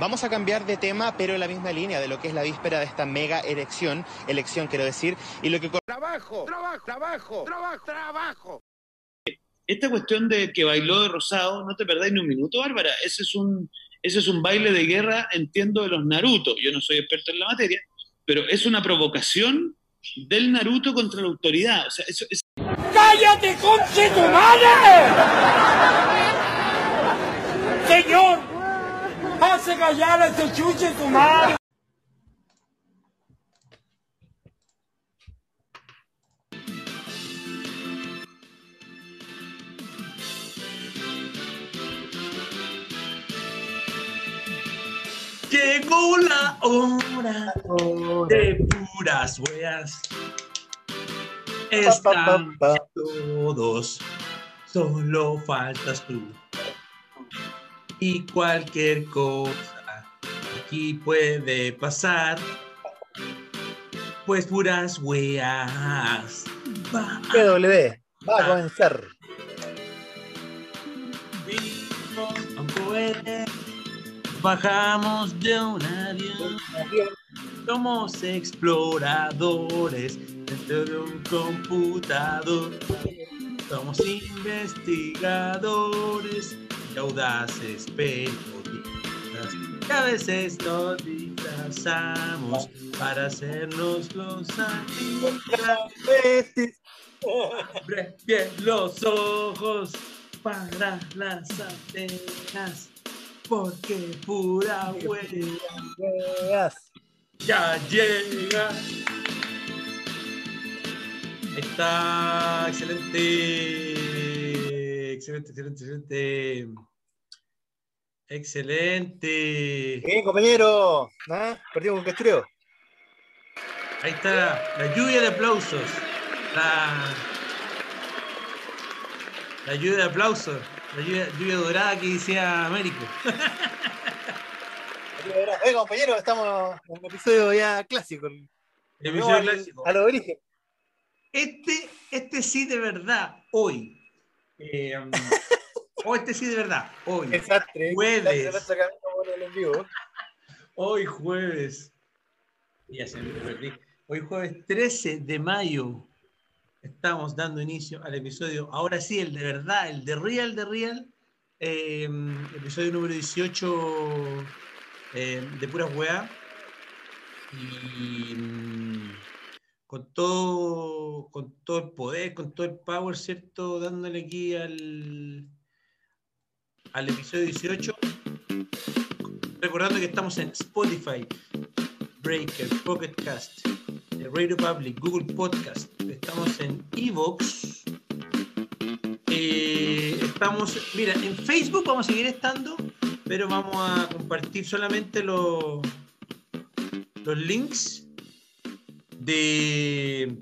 Vamos a cambiar de tema, pero en la misma línea de lo que es la víspera de esta mega elección, elección quiero decir, y lo que... Trabajo, trabajo, trabajo, trabajo, trabajo. Esta cuestión de que bailó de rosado, no te perdáis ni un minuto, Bárbara. Ese es un, ese es un baile de guerra, entiendo, de los Naruto. Yo no soy experto en la materia, pero es una provocación del Naruto contra la autoridad. O sea, eso es... ¡Cállate, conche tu madre! Señor, hace callar a ese chuche tu madre. Llegó la hora de puras weas. Están todos, solo faltas tú. Y cualquier cosa aquí puede pasar. Pues puras weas. Va PW, va a comenzar. no puede. Bajamos de un avión. Somos exploradores dentro de un computador. Somos investigadores audaces periodistas. Que a veces nos disfrazamos para hacernos los artistas. Abre bien los ojos para las antenas. Porque pura Weas. ya llega. Está excelente. Excelente, excelente, excelente. Excelente. Bien, compañero. ¿Ah? Perdimos con Castreo. Ahí está la lluvia de aplausos. La, la lluvia de aplausos. La lluvia, lluvia dorada que decía Américo. Oye, compañero, estamos en un episodio ya clásico. El episodio clásico. A los orígenes. Este, este sí de verdad, hoy. Eh, o este sí de verdad, hoy. Jueves. Hoy jueves. Ya se me perdí. Hoy jueves 13 de mayo. Estamos dando inicio al episodio. Ahora sí, el de verdad, el de Real de Real. eh, episodio número 18 eh, de puras weá. Y mm, con todo, con todo el poder, con todo el power, ¿cierto? Dándole aquí al, al episodio 18. Recordando que estamos en Spotify, Breaker, Pocket Cast, Radio Public, Google Podcast, estamos en Evox. Eh, estamos, mira, en Facebook vamos a seguir estando, pero vamos a compartir solamente los, los links de,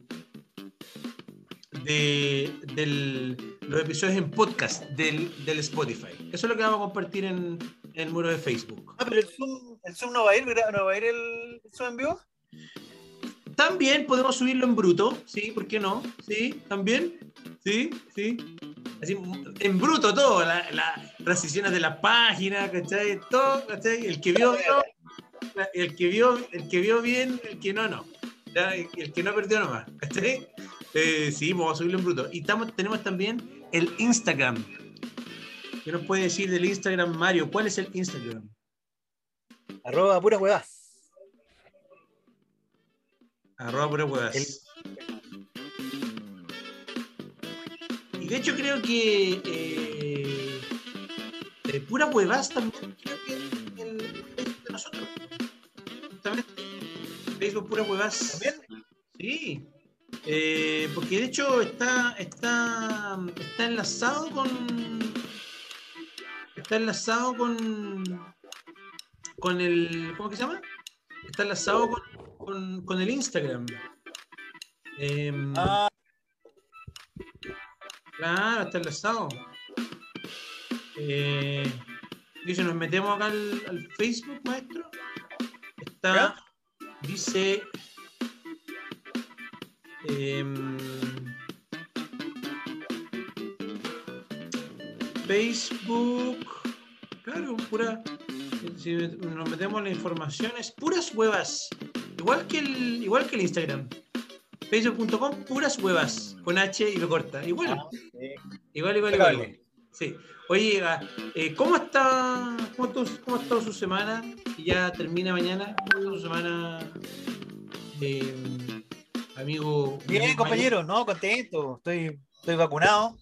de del- los episodios en podcast del, del Spotify. Eso es lo que vamos a compartir en, en el muro de Facebook. Ah, pero el Zoom, el Zoom no va a ir, ¿verdad? ¿No va a ir el Zoom en vivo? También podemos subirlo en bruto, ¿sí? ¿Por qué no? ¿Sí? ¿También? ¿Sí? ¿Sí? Así, en bruto todo, la- las transiciones de la página, ¿cachai? Todo, ¿cachai? El que vio, vio, el que vio, el que vio bien, el que no, no. Ya, El que no perdió nomás, ¿cachai? Eh, sí, vamos a subirlo en bruto. Y estamos, tenemos también el Instagram. ¿Qué nos puede decir del Instagram, Mario? ¿Cuál es el Instagram? Arroba puras huevas. Arroba puras huevas. Y de hecho creo que eh, eh, puras huevas también creo que el, de nosotros. Facebook puras huevas. ¿También? Sí. Eh, porque de hecho está, está, está enlazado con. Está enlazado con. Con el. ¿Cómo que se llama? Está enlazado con, con, con el Instagram. Em, Ah, Claro, está enlazado. Eh, y si nos metemos acá al, al Facebook, maestro, está, dice, em, Facebook, claro, pura, si, nos metemos la información, es puras huevas. Igual que el, igual que el Instagram. Facebook.com, puras huevas. Con H y lo corta. Igual. Ah, sí. Igual, igual, igual. igual. Sí. Oye, ah, eh, ¿cómo está cómo, cómo ha estado su semana? Ya termina mañana. ¿Cómo está su semana, eh, amigo? Bien, compañero, no, contento. Estoy, estoy vacunado,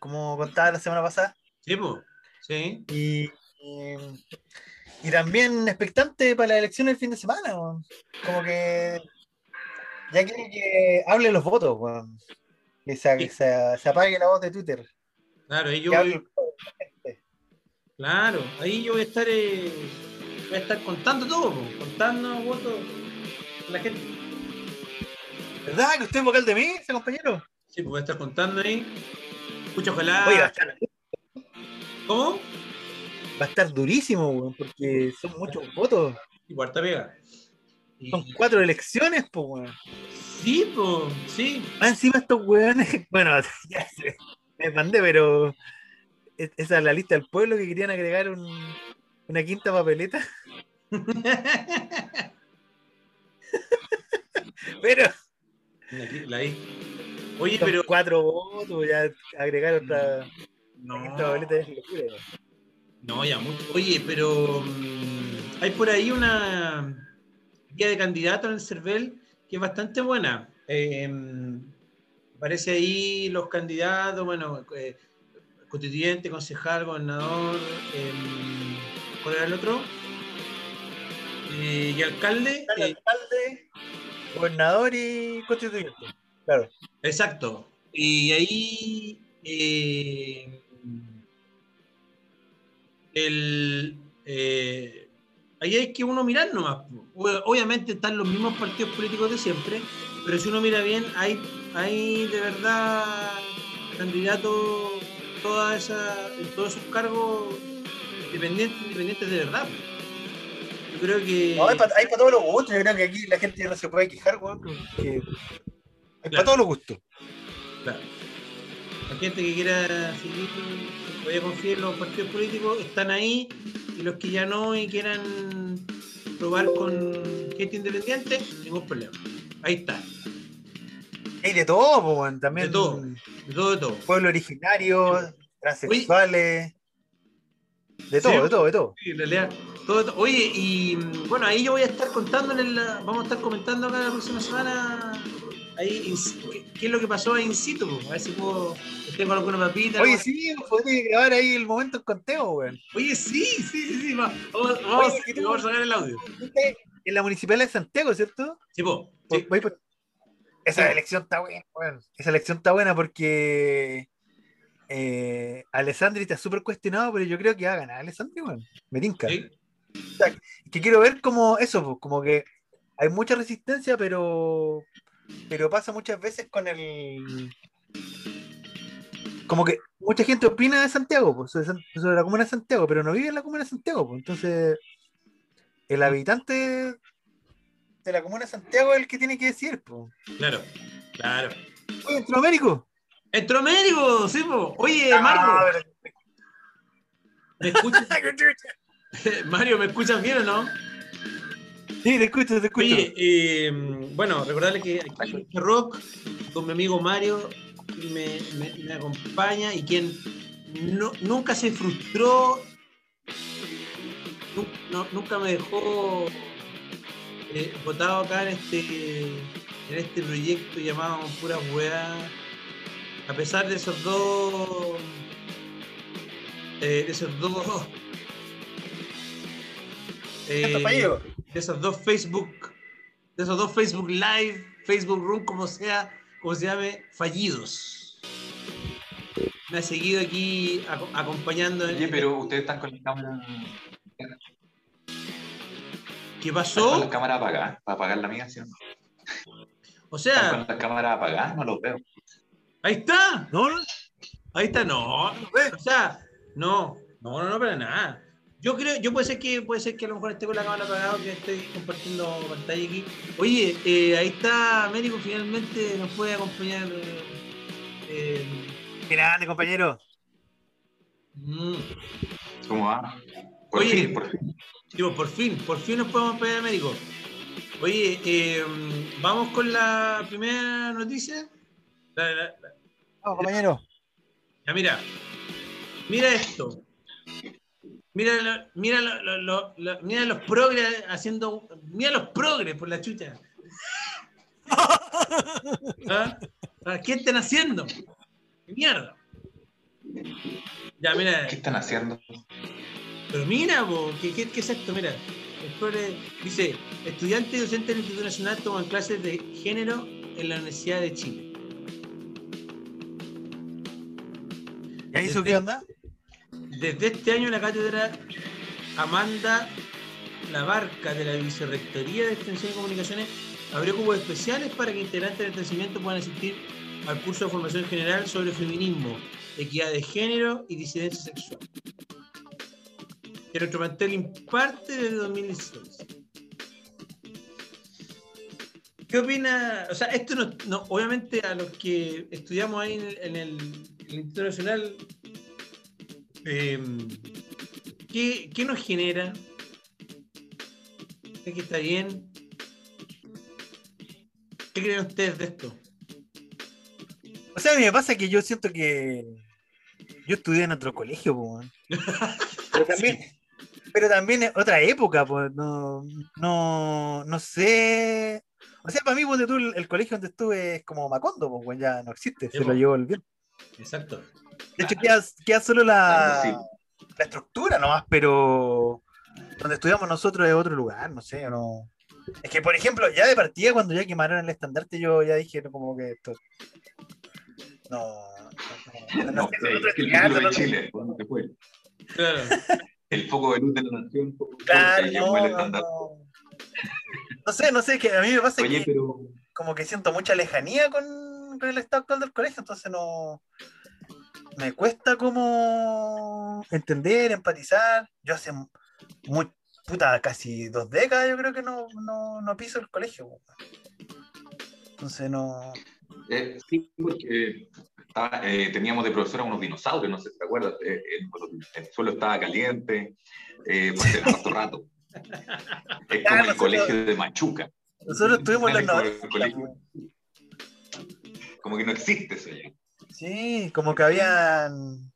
como contaba la semana pasada. Sí, po. Sí. Y, y, y también expectante para la elección el fin de semana. Como que ya quiere que hable los votos. Que se, Sí. se- se apague la voz de Twitter. Claro, ahí yo voy- Claro, ahí yo voy a estar, eh, voy a estar contando todo, po, contando votos la gente. ¿Verdad que usted es vocal de mí, ese compañero? Sí, pues voy a estar contando ahí. Escucha, ojalá. Oye, va a estar, ¿Cómo? va a estar durísimo, weón, porque son muchos votos. Y cuarta pega. Y- Son cuatro elecciones, pues, weón. Sí, pues, sí. Más encima estos weones, bueno, ya sé, me mandé, pero es- esa es la lista del pueblo que querían agregar un- una quinta papeleta. Pero la ahí. Oye, pero. cuatro votos, ya agregar otra No, quinta papeleta es locura. no, ya mucho. Oye, pero. mm, hay por ahí una guía de candidatos en el CERVEL que es bastante buena. Eh, aparece ahí los candidatos, bueno, eh, constituyente, concejal, gobernador, eh, ¿cuál era el otro? Eh, y alcalde. El eh, alcalde, gobernador y constituyente. Claro. Exacto. Y ahí eh, el, eh, ahí hay que uno mirar nomás. Ob- Obviamente están los mismos partidos políticos de siempre, pero si uno mira bien, hay, hay de verdad candidatos toda esa, en todos esos cargos independientes, independientes de verdad. Yo creo que No, hay para todos los gustos. Yo creo que aquí la gente no se puede quejar, weón. que- hay para todos los gustos. Claro. La gente que quiera seguir, vaya a confiar en los partidos políticos, están ahí. Y los que ya no y quieran probar con gente independiente, ningún problema. Ahí está. Hay de todo. También De todo. De todo, de todo. pueblo originario, transexuales. De todo, Sí. de todo, de todo. Sí, en realidad, todo, todo. Oye, y bueno, ahí yo voy a estar contándoles, la- vamos a estar comentando acá la próxima semana ahí qué, qué es lo que pasó ahí in situ, po. a ver si puedo, tengo alguna papita. Oye, sí, podría grabar ahí el momento en conteo, weón. Oye, sí, sí, sí, sí, va- vamos, vamos, Oye, vamos a sacar el audio. En la municipal de Santiago, ¿cierto? Sí, po. Sí. voy por- Esa Sí. elección está buena, weón. Esa elección está buena porque eh, Alessandri está súper cuestionado, pero yo creo que va a ganar Alessandri, weón. Me tinca. Sí. que quiero ver como eso, pues, como que hay mucha resistencia, pero pero pasa muchas veces con el como que mucha gente opina de Santiago, pues, sobre la comuna de Santiago, pero no vive en la comuna de Santiago, pues. Entonces, el habitante de la comuna de Santiago es el que tiene que decir. Claro, claro. Oye, Centroamérico. Entromédico, sí, po. Oye, Ah, Mario, pero- ¿me escuchas? Mario, ¿me escuchas bien o no? Sí, te escucho, te escucho. Oye, eh, bueno, recordarle que aquí Este Rock, con mi amigo Mario, me, me- me acompaña y quien no- nunca se frustró, no- nunca me dejó eh, botado acá en este, en este proyecto llamado Pura Weá, a pesar de esos dos, eh, de esos dos, eh, fallido. de esos dos Facebook, de esos dos Facebook Live, Facebook Room, como sea, como se llame, fallidos. Me ha seguido aquí aco- acompañando. en- Oye, pero ustedes están con la cámara, ¿Qué están con pasó? la cámara apagada, para apagar la mía, ¿sí o no? O sea, con la cámara apagada, no los veo. ahí está, No, no, ahí está, no, o sea, no, no, no, no, para nada. Yo creo, yo puede ser que puede ser que a lo mejor esté con la cámara apagada, que estoy compartiendo pantalla aquí. Oye, eh, ahí está Américo, finalmente nos puede acompañar. eh, qué grande, compañero. mm, ¿Cómo va? Por Oye. fin, por fin. Digo, por fin, por fin nos podemos pedir al médico. Oye, eh, vamos con la primera noticia. La- la- la- Vamos, compañero. ya, mira, mira esto. Mira, lo- mira, lo- lo- lo- lo- mira los progres haciendo. Mira los progres por la chucha. ¿Ah? ¿Ah? ¿Qué están haciendo? Mierda. Ya, mira. ¿Qué están haciendo? Pero mira, po, ¿qué, qué, qué es esto? Mira, progre dice: estudiantes y docentes del Instituto Nacional toman clases de género en la Universidad de Chile. ¿Y eso qué onda? Desde este año la cátedra Amanda Labarca de la Vicerrectoría de Extensión y Comunicaciones abrió cupos especiales para que integrantes del establecimiento puedan asistir al curso de formación general sobre feminismo, equidad de género y disidencia sexual. Que nuestro plantel imparte desde 2016. ¿Qué opina? O sea, esto no, no- obviamente a los que estudiamos ahí en el, en el- en el Instituto Nacional eh, ¿qué, qué nos genera? ¿Cree que está bien? ¿Qué creen ustedes de esto? O sea, a mí me pasa que yo siento que yo estudié en otro colegio, po, pero también, pero también es otra época, pues no, no, no sé. O sea, para mí, ponte tú, el, el colegio donde estuve es como Macondo, pues ya no existe, Sí, se po. lo llevó el viento. Exacto. De hecho, queda, queda solo la, Claro, la estructura nomás, pero donde estudiamos nosotros es otro lugar, no sé, no. Es que, por ejemplo, ya de partida, cuando ya quemaron el estandarte, yo ya dije, no, como que esto. No. No, no, no, No, sé, eh, nosotros que el futuro de no- Chile, ¿dónde fue? Claro. El foco de luz de la nación. Claro, no, no, no. Sé, no sé, que a mí me pasa Oye, que pero como que siento mucha lejanía con, con el estado actual del colegio, entonces no. Me cuesta como entender, empatizar. Yo hace muy, puta, casi dos décadas yo creo que no, no, no piso el colegio. Entonces no. Eh, sí, porque estaba, eh, teníamos de profesora unos dinosaurios, no sé si te acuerdas. eh, el, el suelo estaba caliente, eh, por el harto rato. Es como el colegio de Machuca. Nosotros estuvimos en los Como el 90. colegio. po. Como que no existe eso ya. Sí, como que habían.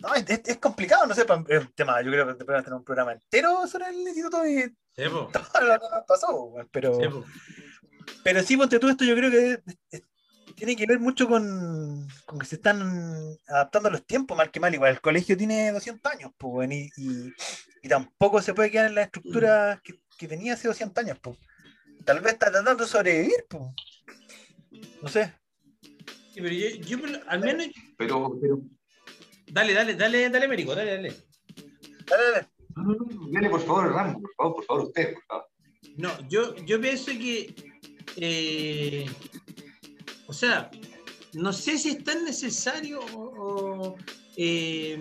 No, es, es- es complicado, no sé, es un tema. Yo creo que podemos tener un programa entero sobre el instituto y Sí, todo lo que pasó, pero. Sí. Pero sí, ponte tú esto, yo creo que es- es- tiene que ver mucho con, con que se están adaptando a los tiempos, mal que mal. Igual el colegio tiene 200 años, pues, y, y- y tampoco se puede quedar en la estructura que, que tenía hace 200 años, pues. Tal vez está tratando de sobrevivir, pues. No sé. Sí, pero yo, yo al menos. Pero, pero Dale, dale, dale, dale, Américo, dale, dale. Dale, dale. no, no, no, dale, por favor, Rambo, por favor, por favor, usted, por favor. No, yo, yo pienso que. eh, o sea, no sé si es tan necesario o. o, eh,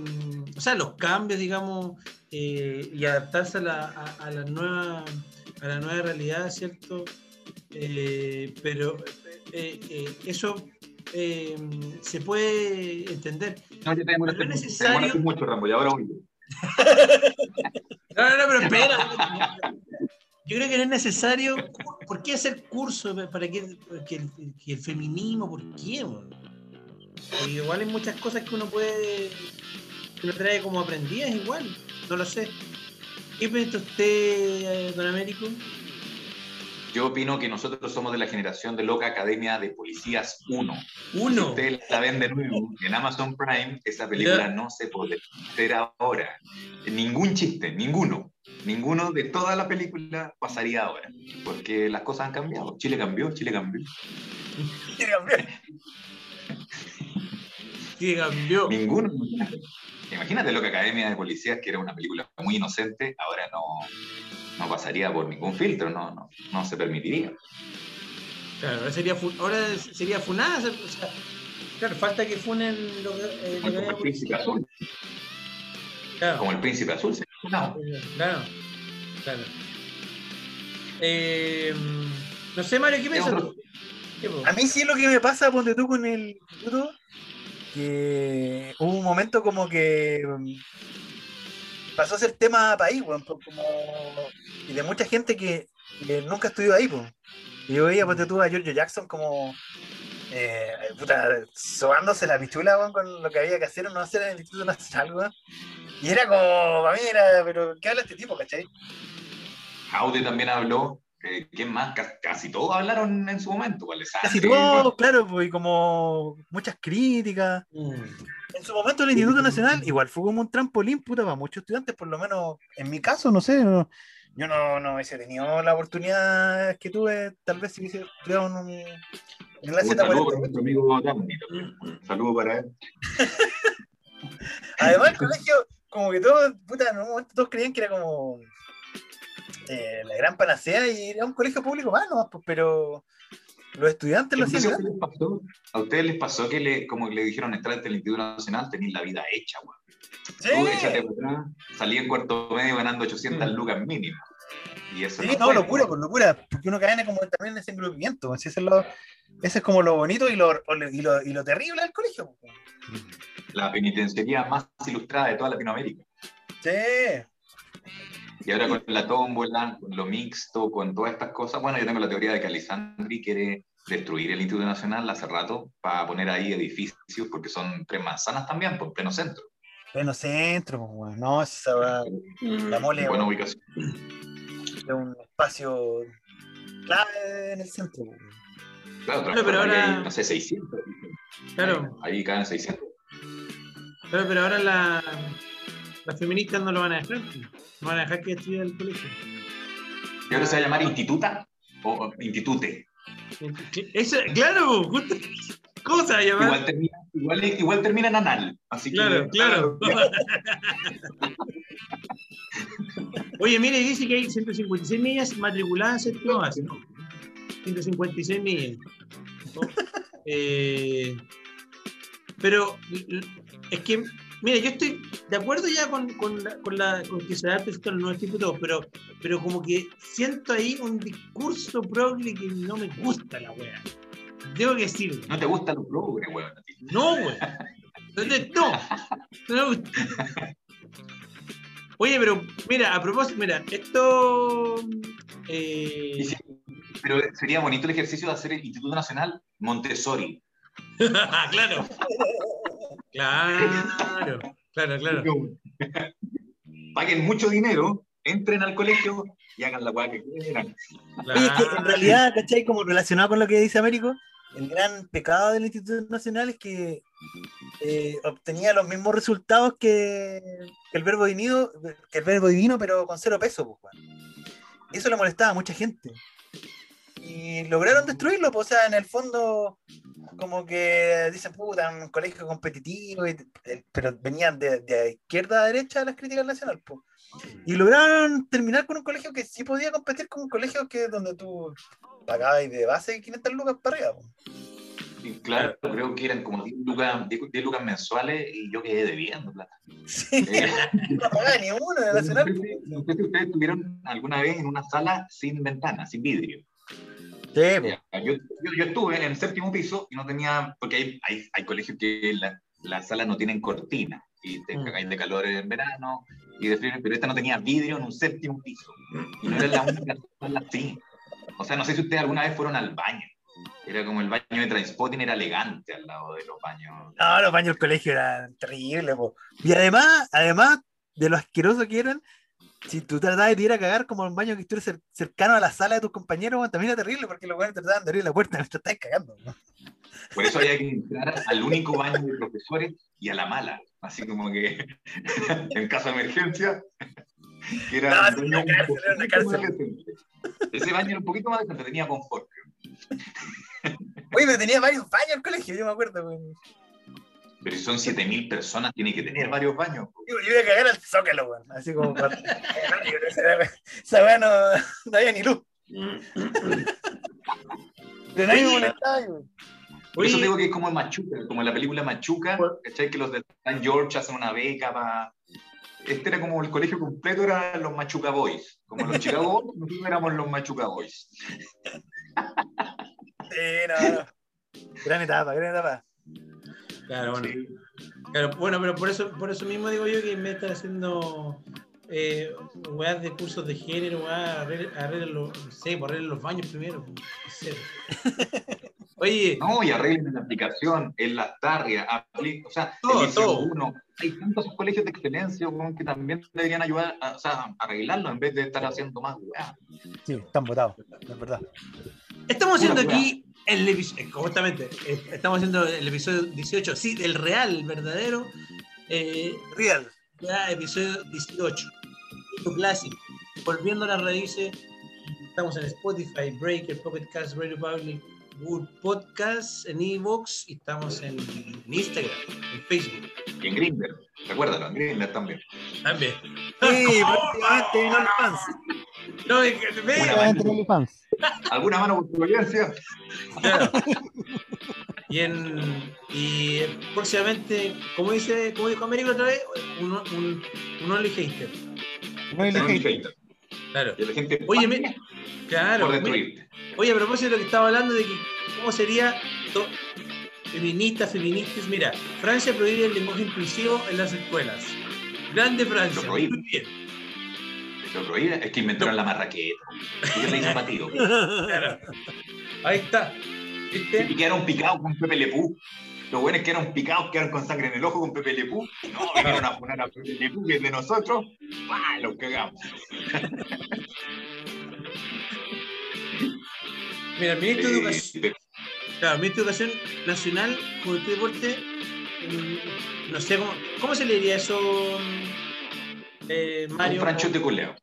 o sea, los cambios, digamos, eh, y adaptarse a la, a, a la nueva, a la nueva realidad, ¿cierto? Eh, pero eh, eh, eso eh, se puede entender. No, ya te demoraste Pero necesario- mucho, Rambo, y ahora voy yo. No, no, no, pero espera. Yo creo que no es necesario. ¿Por qué hacer curso? ¿Para qué? Que el, feminismo, ¿por qué? igual hay muchas cosas que uno puede. que uno trae como aprendidas, igual. No lo sé. ¿Qué piensa usted, eh, don Américo? Yo opino que nosotros somos de la generación de Loca Academia de Policías 1. Si Uno. ustedes la ven de nuevo en Amazon Prime, esa película no se puede hacer ahora. Ningún chiste, ninguno. Ninguno de toda la película pasaría ahora. Porque las cosas han cambiado. Chile cambió, Chile cambió. Sí, cambió. Ninguno. Imagínate Loca Academia de Policías, que era una película muy inocente, ahora no, no pasaría por ningún filtro, no, no, no se permitiría. Claro, ahora sería, fu- ahora sería funada. o sea, claro, falta que funen lo que. eh, lo que Como el príncipe azul. Claro. Como el príncipe azul. se- No. Claro, claro. Eh, no sé, Mario, ¿qué Es piensas? otro- tú? A mí sí lo que me pasa, ponte tú con el instituto, que hubo un momento como que pasó a ser tema país, weón, como... y de mucha gente que, nunca estudió ahí, pues. Y yo veía, ponte tú, a Giorgio Jackson como, eh, puta, sobándose la pichula, weón, con lo que había que hacer o no hacer en el Instituto Nacional, weón. Y era como, para mí era, pero ¿qué habla este tipo, cachai? Jaude también habló. Eh, ¿Quién más? Ca- Casi todos hablaron en su momento. ¿cuál es? Casi Sastre, todo, claro, pues, y como muchas críticas. En su momento el Instituto Nacional igual fue como un trampolín, puta, para muchos estudiantes, por lo menos en mi caso, no sé, no- yo no, no hubiese tenido la oportunidad que tuve, tal vez si hubiese estudiado en un... En la Un saludo para Z40. nuestro amigo también. Un saludo para él. Además el colegio, como que todos, puta, en un momento todos creían que era como eh, la gran panacea y era un colegio público más, ¿no? Pues, pero los estudiantes lo ¿Qué hacían les pasó? ¿A ustedes les pasó que, le, como le dijeron, entrar al Instituto Nacional, tenéis la vida hecha, échate Sí, salí en cuarto medio ganando 800 lucas mínimo. Y eso sí, no no, locura, por locura, porque uno cae en como también en ese engrupimiento, pues, ese es, lo, ese es como lo bonito y lo, y lo, y lo terrible del colegio. pues. La penitenciaría más ilustrada de toda Latinoamérica. Sí, Y ahora con la tómbola, con lo mixto, con todas estas cosas, bueno, yo tengo la teoría de que Alessandri quiere destruir el Instituto Nacional hace rato para poner ahí edificios, porque son tres manzanas también, por pleno centro. pleno centro, pues, weón. no, esa weá, la mole Buena ubicación. es un espacio clave en el centro. pues. Claro, Bueno, pero transformaría ahora- ahí, no sé, 600. Claro, Ahí caen 600. pero, pero ahora la, las feministas no lo van a dejar. No van a dejar que estudie el colegio. ¿Y ahora se va a llamar Instituta o Institute? Eso, claro, justo. ¿Cómo se va a llamar? Igual termina, igual, igual termina en anal. Así Claro, que, claro. Oye, mire, dice que hay 156 millas matriculadas en séptimo base, ¿no? 156 millas. ¿no? Eh, pero es que, mira, yo estoy de acuerdo ya con, con, la, con, la- con que se da esto a los nuevos diputados, pero, pero como que siento ahí un discurso progre que no me gusta la wea. Tengo que decirlo. No te gustan los progres, weón. No, güey. Entonces, No, no me gusta. Oye, pero mira, a propósito, mira, esto. eh, sí, Pero sería bonito el ejercicio de hacer el Instituto Nacional Montessori. claro. Claro, claro, claro. Paguen mucho dinero, entren al colegio y hagan la weá que quieran. Oye, es que en realidad, ¿cachai? Como relacionado con lo que dice Américo, el gran pecado del Instituto Nacional es que eh, obtenía los mismos resultados que, que el verbo divino, que el verbo divino, pero con cero peso, pues. Y eso le molestaba a mucha gente. Y lograron destruirlo, pues, o sea, en el fondo, como que dicen, puta, un colegio competitivo, y- eh, pero venían de, de izquierda a derecha las críticas nacional, pues. Y lograron terminar con un colegio que sí podía competir con un colegio que donde tú pagabas de base 500 lucas para arriba. Y claro, creo que eran como 10 lucas, 10 10 lucas mensuales y yo quedé debiendo plata. Sí, Eh, no pagaba ni uno de Nacional. si- no sé si ustedes estuvieron alguna vez en una sala sin ventana, sin vidrio. Sí, Yo, yo, yo estuve en el séptimo piso y no tenía, porque hay, hay, hay colegios que la- las salas no tienen cortina y te Mm. cagáis de calor en verano y de frío, pero esta no tenía vidrio en un séptimo piso y no era la única sala así. O sea, no sé si ustedes alguna vez fueron al baño. Era como el baño de Transpotting, era elegante al lado de los baños. No, los baños del colegio eran terribles, po. Y además, además de lo asqueroso que eran, si tú tratabas de ir a cagar como un baño que estuviera cer- cercano a la sala de tus compañeros, también era terrible porque los buenos trataban de abrir la puerta mientras estabas cagando. ¿no? Por eso había que entrar al único baño de profesores y a la mala. Así como que en caso de emergencia. que Era No, una cárcel, era una cárcel. Ese baño era un poquito más decente, tenía confort. Oye, pero tenía varios baños el colegio, yo me acuerdo. weón. Pero si son 7.000 personas, tiene que tener varios baños. Yo, yo iba a cagar al zócalo, weón. Así como. para- Esa weá no, no había ni luz. Pero nadie me molestaba, weón. Por eso digo que es como el Machuca, como en la película Machuca, ¿cachai? Que los de San George hacen una beca para... Este era como el colegio completo, eran los Machuca Boys. Como los Chicago Boys, nosotros éramos los Machuca Boys. Sí, no, no. Gran etapa, gran etapa. Claro, bueno. Sí. Claro, bueno, pero por eso, por eso mismo digo yo que me están haciendo eh, weas de cursos de género, weas, arreglen, arreglen los, no sé, pues arreglen los baños primero. pues, no sé. Oye, No, y arreglen la aplicación, en las tarrias, o sea, Todo, el todo. uno. Hay tantos colegios de excelencia weón, que también deberían ayudar a, o sea, arreglarlo en vez de estar haciendo más weá. Sí, están votados, es verdad. estamos haciendo aquí el episodio, justamente, eh, estamos haciendo el episodio 18, sí, del real, el verdadero, eh, Real. ya episodio 18, tu clásico, volviendo a las raíces, estamos en Spotify, Breaker, Pocket Cast, Radio Public, Google Podcast, en Evox, y estamos en Instagram, en Facebook, Y en Grindr, recuérdalo, en Grindr también. también. Sí, prácticamente en OnlyFans. No, es que- ve. Y, en, y próximamente, como dice, como dijo Américo otra vez, un, un, un Only Hater. Un hate. hater. Claro. Y la gente Oye, me- claro. por destruirte. Oye, a propósito de lo que estaba hablando de que cómo sería to- feministas, feministas, mira, Francia prohíbe el lenguaje inclusivo en las escuelas. Grande Francia. Muy bien. Lo prohíbe, es que inventaron la marraqueta. Yo le hice patido. Claro. Ahí está. ¿Viste? Y quedaron picados con Pepe Lepú. Los buenos quedaron picados, quedaron con sangre en el ojo con Pepe Lepú. No, vinieron a poner a Pepe Lepú, que es de nosotros. ¡Pah! Los cagamos. Mira, el ministro de Educación. Claro, Ministro de Educación Nacional, Juventud y Deporte, mm, no sé cómo, ¿cómo se le diría eso, mm, eh, un Mario? franchote coleo.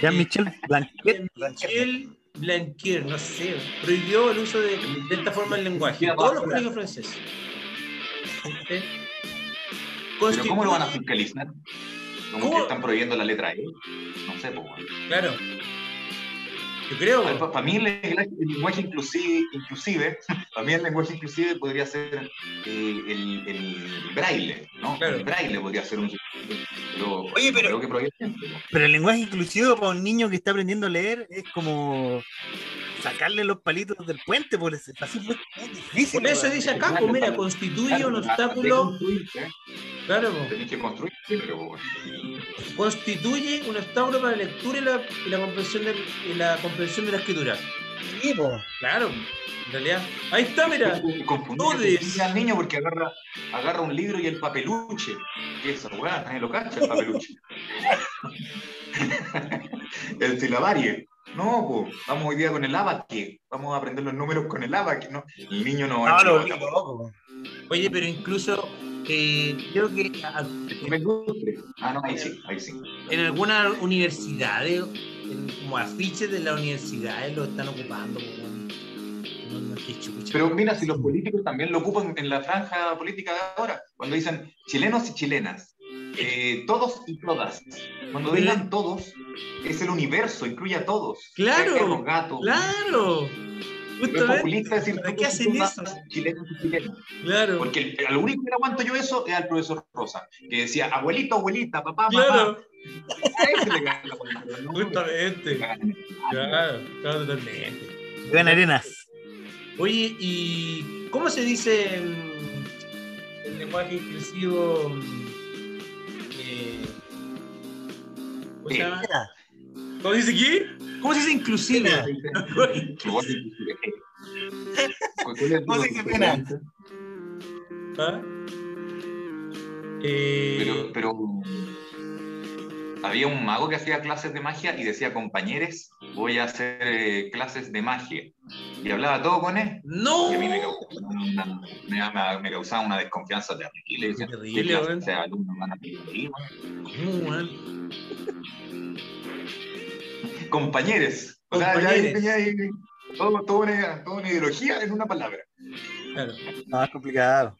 Jean-Michel Blanquet. Michel Blanquier, no sé, prohibió el uso de, de esta forma del lenguaje en todos los colegios franceses. Pero ¿cómo lo van a fiscalizar? Como ¿Cómo? que están prohibiendo la letra E. No sé, pues. Claro. Yo creo. Para mí el, lenguaje- el lenguaje inclusive, inclusive para mí el lenguaje inclusive podría ser eh, el, el braille, ¿no? Claro. El braille podría ser un... Pero, Oye, pero- Creo que. Pero el lenguaje inclusivo para un niño que está aprendiendo a leer es como sacarle los palitos del puente, por eso así es muy, muy difícil. Por eso dice acá, pues mira, constituye un obstáculo. construirse, Claro, pues. Tenés que construir pues. constituye un obstáculo para la lectura y la, y la comprensión de, y la comprensión de la escritura. Sí, po. Claro, en realidad. Ahí está, mira. Confundir al niño porque agarra, agarra un libro y el papeluche. ¿Qué es esa weá? Nadie lo cacha, el papeluche. el silabarie. No, pues, vamos hoy día con el abaque. Vamos a aprender los números con el abaque, ¿no? El niño no No, no, lo no. Oye, pero incluso eh, creo que a- me. Ah, no, ahí sí, ahí sí. en algunas universidades, como afiches de las universidades, lo están ocupando. no, no, chucha. Pero mira, si los políticos también lo ocupan en la franja política de ahora, cuando dicen chilenos y chilenas, eh, todos y todas. Cuando digan todos, es el universo, incluye a todos. Claro, Perros, gatos. claro. Justamente, populista decir ¿para todos qué hacen eso? Chilenos y chilenas. Claro, Porque el- al único que le aguanto yo eso es al profesor Rosa, que decía abuelito, abuelita, papá, mamá. claro, A ese le gana la política, ¿no? justamente. Claro, claro, totalmente. Iván Arenas. Oye, ¿y cómo se dice el lenguaje inclusivo? ¿Cómo se? ¿Cómo dice qué? ¿Cómo se dice inclusive? Igual que inclusive. ¿Cuál es el No sé qué pena. ¿Ah? Eh, Pero, pero había un mago que hacía clases de magia y decía, compañeros, voy a hacer eh, clases de magia. Y hablaba todo con él. ¡No! Y a mí me causaba una, me, me causaba una desconfianza terrible. Y decía, Terrible, ¿qué clase weón. de alumnos van a. Compañeros. O sea, ya tenía ahí todo, todo una, toda una ideología en una palabra. Claro. No, es complicado.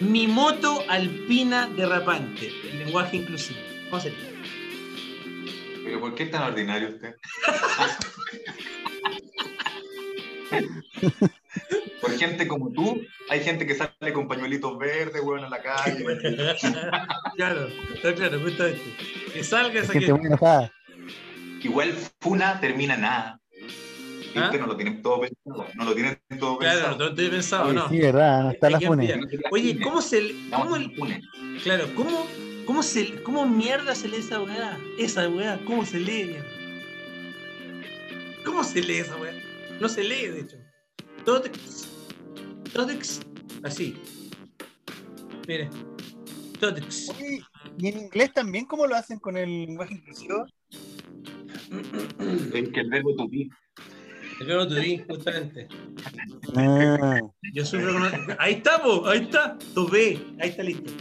Mi moto alpina derrapante. El lenguaje inclusivo. ¿Cómo sería? Pero ¿por qué es tan ordinario usted? Por gente como tú, hay gente que sale con pañuelitos verdes, weón, en la calle. claro, está claro, justamente. Que salga esa Gente que. Igual Funa termina nada. Este ¿Ah? no lo tienen todo pensado. No lo tienen todo Claro, pensado. no lo estoy pensado, ¿no? Sí, verdad, no está la fune. Oye, ¿cómo se, cómo, el claro, cómo, cómo se, cómo mierda se lee esa weá? Esa weá, ¿cómo se lee? ¿Cómo se lee esa weá? No se lee, de hecho. Totex. Totex. Así. Mire. Totex. Oye, ¿Y en inglés también cómo lo hacen con el lenguaje inclusivo? Es que el verbo to be. Verbo to be, justamente. Ah, Yo sufro con... Ahí está, po, ahí está. To be. Ahí está listo.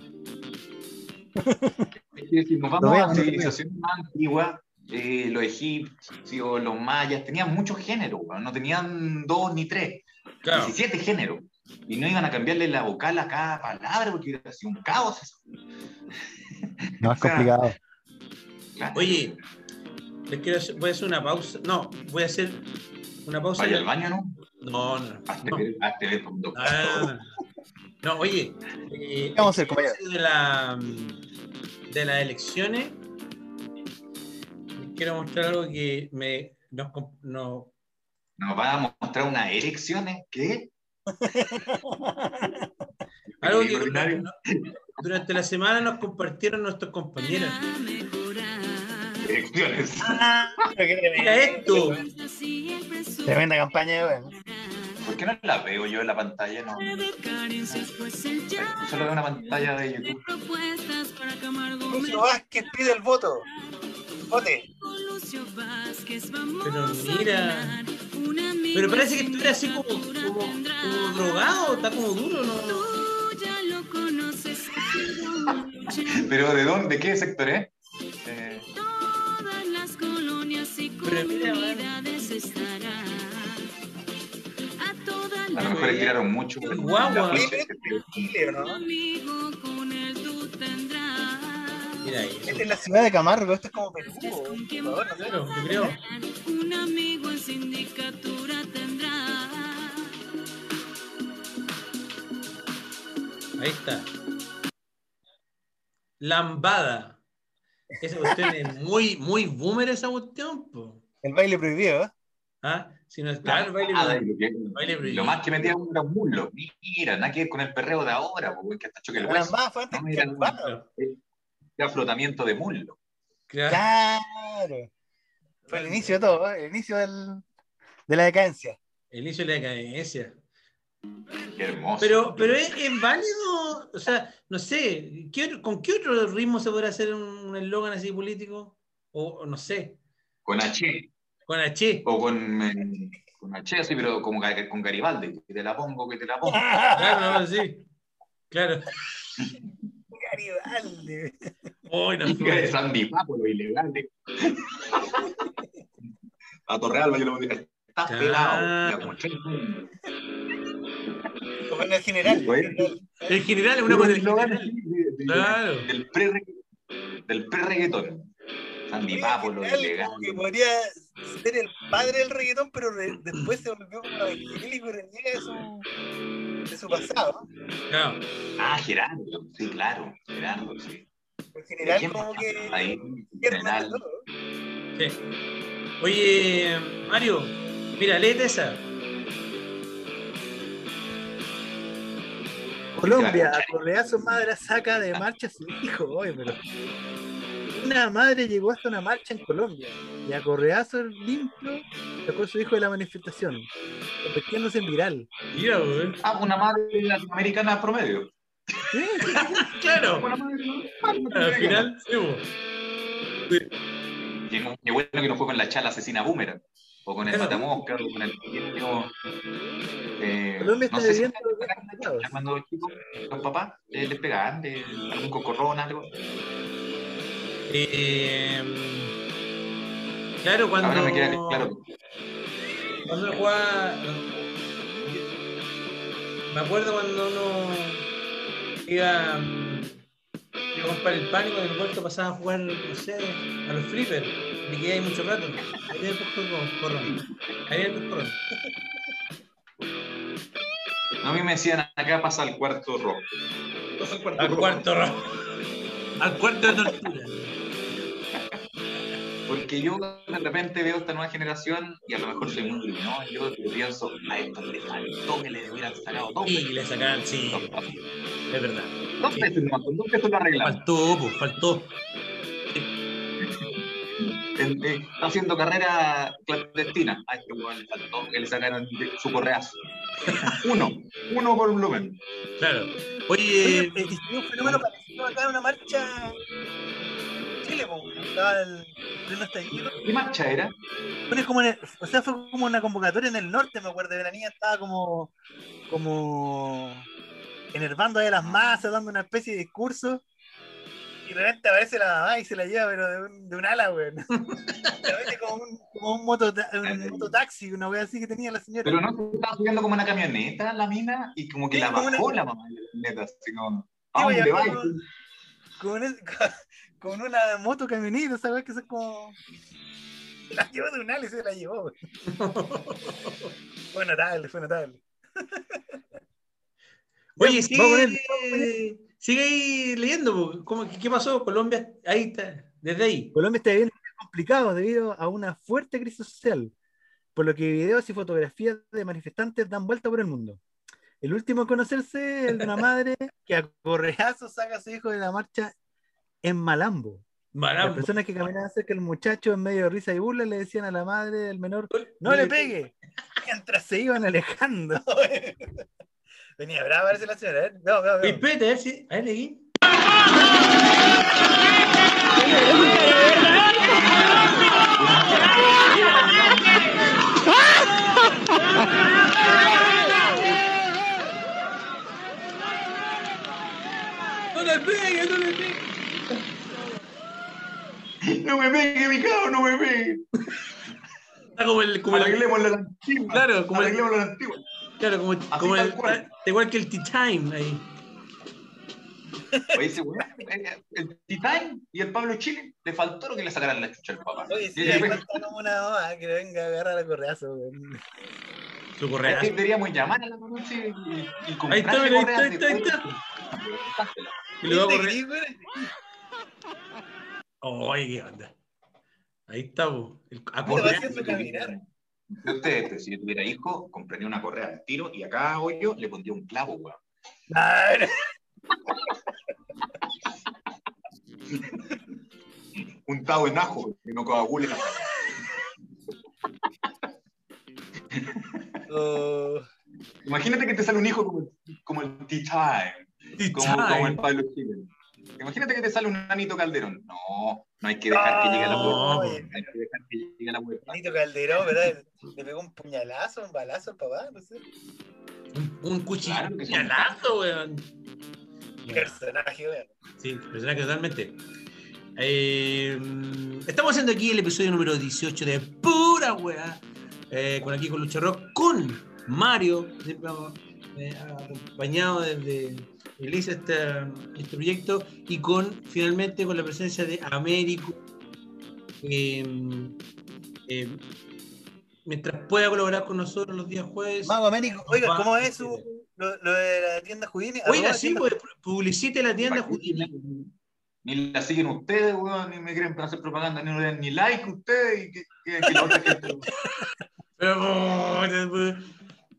Si nos Lo vamos a no lo civilizaciones más antiguas, eh, los egipcios, los mayas, tenían muchos géneros, no tenían dos ni tres, Claro. 17 géneros. Y no iban a cambiarle la vocal a cada palabra porque hubiera sido un caos. eso. no es O sea, complicado. Claro. Oye, les quiero hacer, voy a hacer una pausa. No, voy a hacer una pausa. Vaya al baño, ¿no? No, no. Hazte no. ver, hazte ver con doctor. Ah, no, oye, eh, ¿Qué vamos a hacer, compañero? de, la, de las elecciones, les quiero mostrar algo que me nos, Nos van a mostrar unas erecciones. ¿Qué? algo que durante la semana nos compartieron nuestros compañeros. Erecciones. Mira esto. Tremenda campaña, weón. ¿Por qué no la veo yo en la pantalla? No. Solo veo una pantalla de YouTube. Lucio Vázquez pide el voto. Vote. Pero mira, pero parece que estuviera así como, como, como drogado, está como duro, ¿no? ¿Pero de dónde? ¿De qué sector es? Eh, A lo mejor le tiraron mucho. pero Guagua. la Sí, fecha pero- que- Chile, ¿o ¿no? Mira ahí. Esta es la ciudad de Camargo, esto es como Perú. Ecuador, no sé. Claro, yo creo. Un amigo en sindicatura tendrá. Ahí está. Lambada. Esa cuestión es muy, muy boomer esa cuestión, po. El baile prohibido, ¿eh? ¿Ah? Si no está el baile. Nada, prohibido. lo, que- Baile prohibido. lo más que metía era un muslo. Mira, nada que ver con el perreo de ahora, porque que hasta choque el hueso. más fue antes No, que el urbano. Claro, Era flotamiento de muslo. claro. Claro. Fue el inicio de todo, ¿eh? el inicio del, de la decadencia. El inicio de la decadencia. Qué hermoso. Pero, pero es, es válido, o sea, no sé, ¿qué ¿con qué otro ritmo se podrá hacer un eslogan así político? O, no sé, Con H. con H. O con, eh, con H, así, pero como con Garibaldi. Que te la pongo, que te la pongo. Claro, no, sí. Claro. Garibaldi. Uy, no, de Sandy Papo, lo ilegal. de- A Torrealba yo lo pondría. Estás Claro. pelado. Como en el general. Bueno. El general es una cosa el del general. así, de- de- Claro. Del pre del pre-reggaetón. Sandy Papo, que podría ser el padre del reggaetón, pero re- después se volvió como evangélico y reniega de su, de su pasado. Claro. Ah, Gerardo. Sí, claro. Gerardo, sí. En general, ¿Quién como que. Ahí, general. de todo. Sí. Oye, Mario, mira, léete esa. Colombia, a correazo madre saca de marcha a su hijo. Oye, pero... Una madre llegó hasta una marcha en Colombia y a correazo limpio sacó a su hijo de la manifestación, convirtiéndose en viral. Ah, una madre latinoamericana promedio. ¿Sí? Claro. Una madre Al final, sí. Qué, qué bueno que no fue con la chala asesina boomerang. O con el matamosca, o con el. no, eh, no sé si viviendo lo que es mercados. cuando chicos, los papás eh, les pegaban de algún cocorrón, algo. Eh, claro, cuando. Ahora me queda claro. Cuando jugaba. Me acuerdo cuando uno iba, iba a comprar el pan y con el vuelto pasaba a jugar, no sé, a los flippers. Me quedé ahí mucho rato. Ahí viene el corrón. corrón. Ahí viene el corrón. A mí me decían acá pasa al cuarto rojo. Pasa al cuarto Al rojo. cuarto rojo. Al cuarto de tortura. Porque yo de repente veo esta nueva generación y a lo mejor soy muy ¿no? Yo pienso, a estos les faltó que le hubieran sacado dos Y pesos. le sacaron, sí, es verdad. Dos pesos nomás, con dos pesos lo arreglamos. Faltó, pues, faltó. En- eh, está haciendo carrera clandestina. A este weón le faltó que le sacaran de- su correazo. uno, uno por volumen. Claro. Oye, Oye, eh, un fenómeno parecido acá en una marcha en Chile, estaba el pleno estallido. ¿Qué marcha era? Bueno, es como en el- o sea, fue como una convocatoria en el norte, me acuerdo, de la niña estaba como, como enervando a las masas, dando una especie de discurso, y de repente aparece la mamá y se la lleva, pero de un, de un ala, weón. Como un, como un, motota- un mototaxi, una wea así que tenía la señora. Pero no se estaba subiendo como una camioneta la mina y como que Sí, la como bajó una- la mamá de la camioneta, así como. Sí, ¿A dónde vaya, vais? como- con, es- con, con una moto camioneta, ¿sabes? Que es como. La llevó de un ala y se la llevó. Fue notable, fue notable. Oye, Ya, vamos a ver. Sigue, ahí leyendo. ¿Cómo, qué, pasó? Colombia, ahí está, desde ahí. Colombia está viviendo días complicados debido a una fuerte crisis social, por lo que videos y fotografías de manifestantes dan vuelta por el mundo. El último en conocerse es el de una madre que a correazos saca a su hijo de la marcha en Malambo. Las Marambo. personas que caminaban cerca del muchacho en medio de risa y burla le decían a la madre del menor, no le pegue, mientras se iban alejando. Venía brava, parece la señora. ¿eh? Veo, Oye, veo. espérate, a ver si. A ver, leí. No le pegue, no le pegue. No me pegue, mi cabrón, no me pegue. Está como el. Como el Arreglémoslo a la antigua. Claro, como el- Arreglémoslo a la antigua. Claro, como, como el. igual que el Tea Time ahí. Oye, ese weón, eh, el Titán y el Pablo Chile, le faltó lo que le sacaran la chucha al papá. Oye, sí, después, falta como una mamá que venga a agarrar el correazo. weón. Su es correa. que deberíamos llamar a la mamá sí, y, y Ahí está, mira, ahí está, ahí está, ahí está. Y le va a ¿Viste, correr. Oye, qué onda. Ahí está, po. El, a correr. Yo usted, este, si yo tuviera hijo, compraría una correa al tiro y acá hoy yo le pondría un clavo, weón. Un tabo en ajo, que no coagule la oh, Imagínate que te sale un hijo como, el- como el T-Time, como, como el. Pablo Chile. Imagínate que te sale un Nanito Calderón. No, no hay que dejar que llegue a la No, puerta. oye. Hay que dejar que llegue a la puerta. Benito Calderón, ¿verdad? Le pegó un puñalazo, un balazo al papá, no sé. Un, un cuchillo. Sí. puñalazo, weón. Personaje, weón. Sí, personaje totalmente. Eh, estamos haciendo aquí el episodio número 18 de Pura Wea. eh, con aquí con Lucha Rock, con Mario, siempre eh, acompañado desde hizo este, este proyecto y con finalmente con la presencia de Américo. eh, eh, mientras pueda colaborar con nosotros los días jueves. Mago Américo, oiga, Va- ¿cómo es su, lo, lo de la tienda Houdini? Oiga, sí, tienda- pues, publicite la tienda Houdini. Ni la siguen ustedes, weón, ni me quieren hacer propaganda, ni dan ni like ustedes, y que, que- que la otra gente. Pero, oh,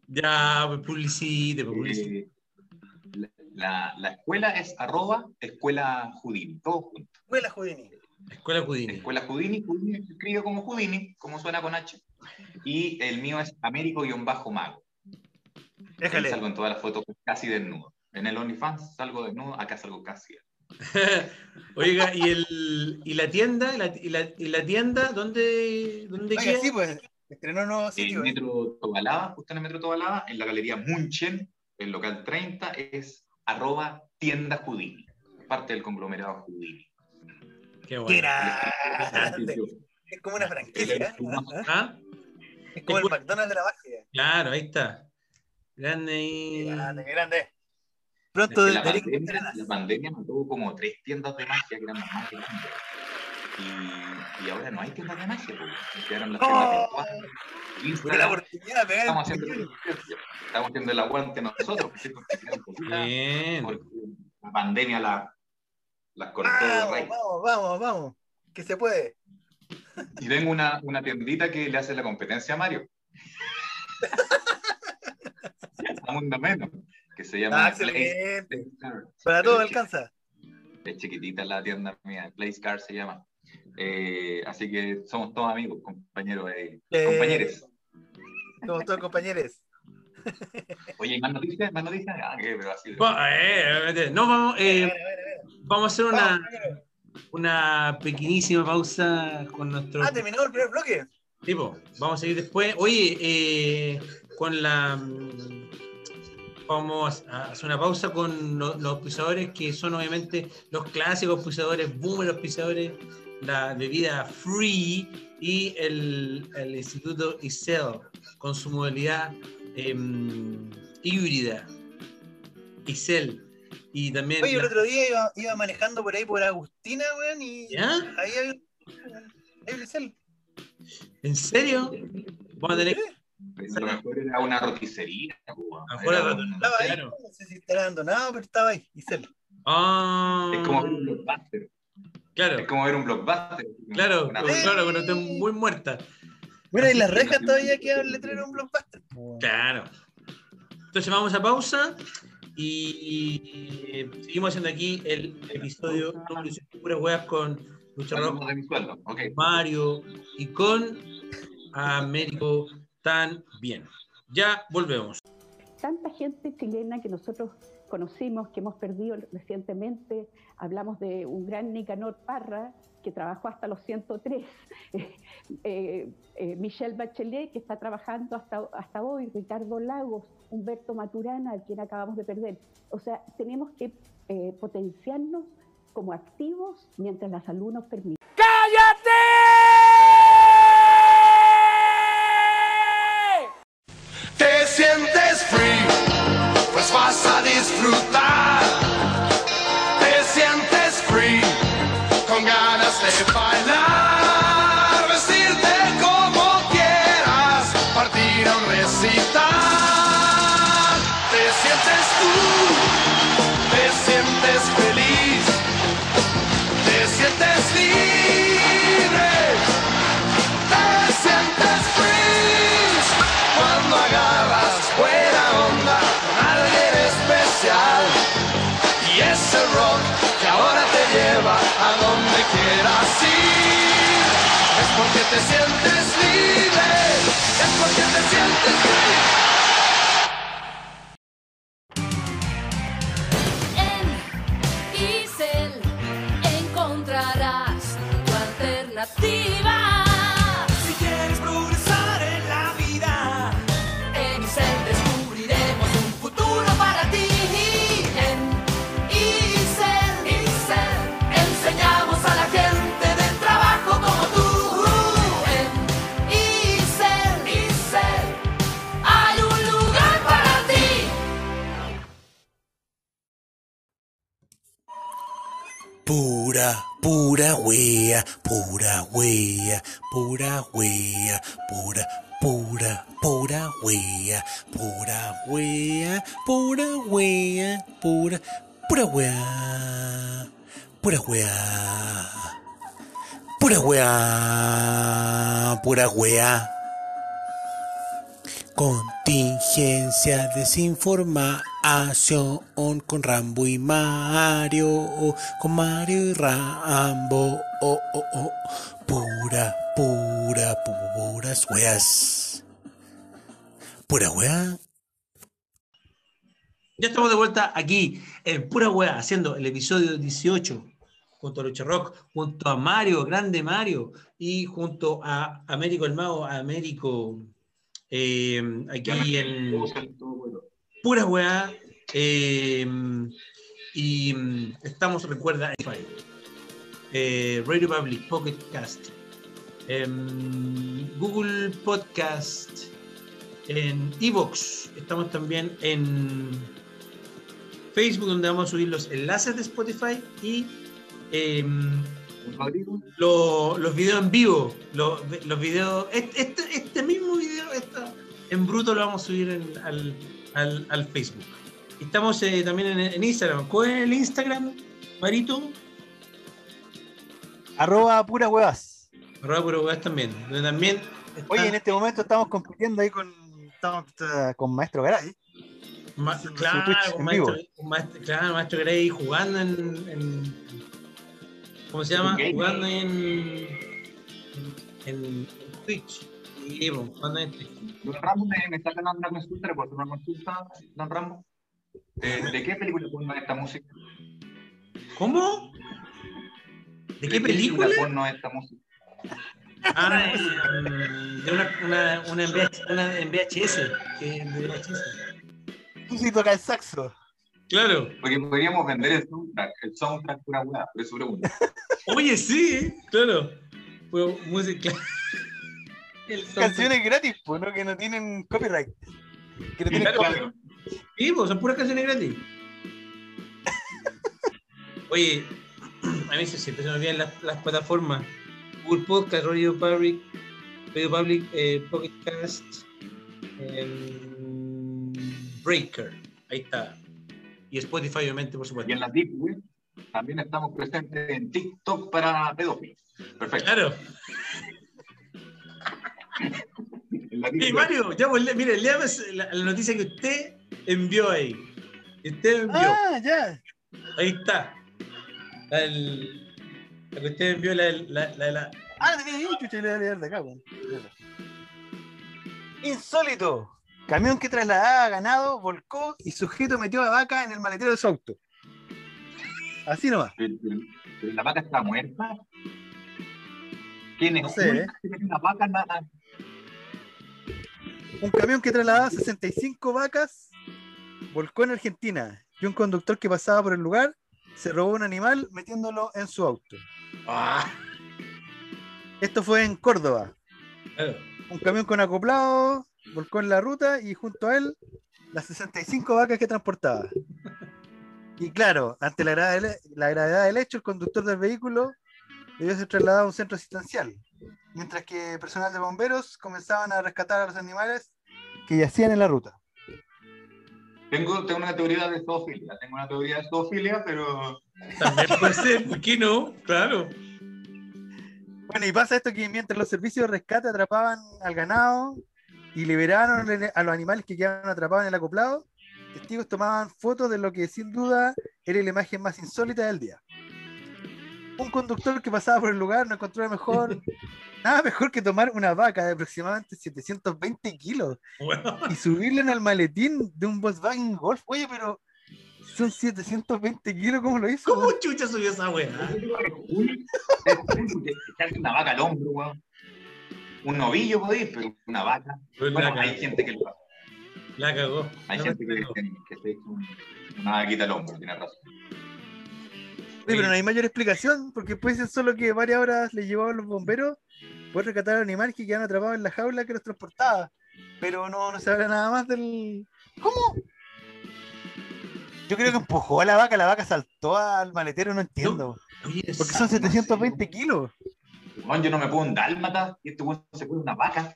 ya, pues publicite, pues, publicite. Eh, la, la escuela es arroba escuela Houdini, todo junto. Escuela Houdini. Escuela Houdini. Escuela Houdini, Houdini se escribe como Houdini, como suena con H. Y el mío es Américo-Mago. Déjale. salgo en todas las fotos casi desnudo. En el OnlyFans salgo desnudo, acá salgo casi. Oiga, ¿y, el, y la tienda? ¿Y la, y la, y la tienda dónde, dónde Oiga, queda? sí, pues, estrenó un nuevo En sitio. ¿eh? Metro Tobalaba, justo en el Metro Tobalaba, en la Galería Munchen, el local 30, es arroba tienda Houdini, parte del conglomerado Houdini. Qué ¡Qué bueno. grande! Es como una franquicia. ¿eh? ¿Ah? Es como el McDonald's de la magia. Claro, ahí está. Grande ahí. grande, grande. Pronto que la, pandemia, la pandemia mató como tres tiendas de magia que eran las más grandes. Y, y ahora no hay tiendas de magia, porque quedaron las tiendas ¡Oh! virtuales. Tuve la oportunidad de estamos haciendo, estamos haciendo el aguante nosotros, porque porque la pandemia la, las cortó de Vamos, vamos, vamos, vamos. Que se puede. Y tengo una, una tiendita que le hace la competencia a Mario. a Mundo Menos, que se llama Ah, excelente. Para todo alcanza. Es chiquitita la tienda mía, Place Car se llama. Eh, así que somos todos amigos, compañeros, eh, Eh, compañeros. Somos todos compañeros. Oye, ¿y ¿más noticias? ¿Más noticias? Ah, ¿qué? Pero así. Bueno, eh, no, vamos, eh, vamos a hacer una, Vamos. Una pequeñísima pausa con nuestro Ah, terminó el primer bloque. tipo. Vamos a seguir después. Oye, eh, con la. mm, Vamos a hacer una pausa con lo- los auspiciadores que son obviamente los clásicos auspiciadores, boomer auspiciadores, la bebida free y el, el Instituto ICEL con su modalidad em, híbrida. ICEL. Y también. Oye, el otro día iba, iba manejando por ahí por Agustina, weón, y ¿Ya? ahí hay un. Hay un Licel. ¿En serio? Vamos a tener A lo mejor era una roticería. pues, A lo mejor era Estaba ahí, Claro. no sé si estará abandonado, pero estaba ahí, Licel. Ah, Es como ver un blockbuster. claro, Es como ver un blockbuster. claro, Una- pues, claro, cuando esté muy muerta. Mira, y las rejas todavía queda el letrero de un blockbuster. Claro. Entonces vamos a pausa y, seguimos haciendo aquí el episodio número 18 de Puras Huevas con Lucha Rock, Hablamos de mi sueldo. Ok. Mario y con Américo también. Ya volvemos. tanta gente chilena que nosotros conocimos, que hemos perdido recientemente. Hablamos de un gran Nicanor Parra, que trabajó hasta los 103. Eh, eh, Michelle Bachelet, que está trabajando hasta, hasta hoy. Ricardo Lagos, Humberto Maturana, a quien acabamos de perder. O sea, tenemos que eh, potenciarnos como activos mientras la salud nos permite. Desinformación con Rambo y Mario, con Mario y Rambo, oh, pura, pura, puras weas. Pura wea. Ya estamos de vuelta aquí en Pura Hueá, haciendo el episodio 18 junto a Lucha Rock, junto a Mario, grande Mario, y junto a Américo el Mago, Américo, eh, aquí en Pura Hueá. eh, y mm, estamos, recuerda, en eh, Radio Public, Pocket Cast, em, Google Podcast, en Evox, estamos también en Facebook, donde vamos a subir los enlaces de Spotify y lo- los videos en vivo. Los, los videos. Este, este, este mismo video está en bruto lo vamos a subir en- al, al- al Facebook. Estamos eh, también en, en Instagram. ¿Cuál es el Instagram, Marito? Arroba pura huevas. Arroba puro weas también. Donde también. está Oye, en este momento estamos compitiendo ahí con, estamos, eh, con Maestro Garay. ma- claro, con maestro, maestro, claro, maestro Grey jugando en, en- ¿Cómo se llama? Gaming. Jugando en. En, en Twitch. Sí, pues, jugando en Twitch. Don Rambo me, me está ganando una consulta, ¿le puedo hacer una consulta, Don Rambo? Eh, ¿De qué película porno es esta música? ¿Cómo? ¿De qué película? porno es esta música? Ah, es, de una, una, una, en VH una en VHS. que es de VHS. Tú sí tocas el saxo. Claro. Porque podríamos vender el soundtrack, el soundtrack pura weá, por eso pregunto. Oye, sí, ¿eh? claro. Fue música. Canciones gratis, pues, ¿no? Que no tienen copyright. Que no tienen Claro, copyright. Sí, pues son puras canciones gratis. Oye, a mí se- siempre se me olvidan las, las plataformas. Google Podcast, Radio Public, Radio Public, eh, Pocket Cast, em, Breaker. Ahí está. Y Spotify, obviamente, por supuesto. Y en la Deep Web también estamos presentes en TikTok para pedófilos. Perfecto. Claro. En la Deep Y Web. Mario, ya, pues, le- mire, léame la, la noticia que usted envió ahí. Usted envió. Ah, ya. Ahí está. La, el- la que usted envió, la, la, la, la- Ah, la tenía ahí, chucha, le voy a leer de acá, weón. Insólito. Camión que trasladaba ganado volcó y sujeto metió a vaca en el maletero de su auto. Así nomás. ¿La vaca está muerta? ¿Quién es? No sé, ¿eh? Una vaca nada. Un camión que trasladaba 65 vacas volcó en Argentina y un conductor que pasaba por el lugar se robó un animal metiéndolo en su auto. Ah, Esto fue en Córdoba. claro. Un camión con acoplado volcó en la ruta y junto a él las 65 vacas que transportaba. Y claro, ante la gravedad, del, la gravedad del hecho, el conductor del vehículo debió ser trasladado a un centro asistencial, mientras que personal de bomberos comenzaban a rescatar a los animales que yacían en la ruta. Tengo, tengo una teoría de zoofilia. Tengo una teoría de zoofilia, pero También puede ser, ¿por qué no? Claro. Bueno, y pasa esto que mientras los servicios de rescate atrapaban al ganado y liberaron a los animales que quedaban atrapados en el acoplado, testigos tomaban fotos de lo que sin duda era la imagen más insólita del día. Un conductor que pasaba por el lugar no encontró mejor, nada mejor que tomar una vaca de aproximadamente 720 kilos Bueno, y subirla en el maletín de un Volkswagen Golf. Oye, pero son 720 kilos, ¿cómo lo hizo? ¿cómo chucha subió esa weá? una vaca al hombro, weón. Un novillo podéis, pero una vaca. Pues Bueno, hay gente que lo hace. la cagó. Hay No gente que, que, que se echa un- una vaquita al hombro, tiene razón. Sí, pero no hay mayor explicación, porque después dicen solo que varias horas le llevaban los bomberos por rescatar a los animales que quedaban atrapados en la jaula que los transportaba. Pero no, no se habla nada más del. ¿Cómo? Yo creo que empujó a la vaca, la vaca saltó al maletero, no entiendo. Oye, Porque son 720 kilos. Weón, yo no me puedo un dálmata y este weón se puede una vaca.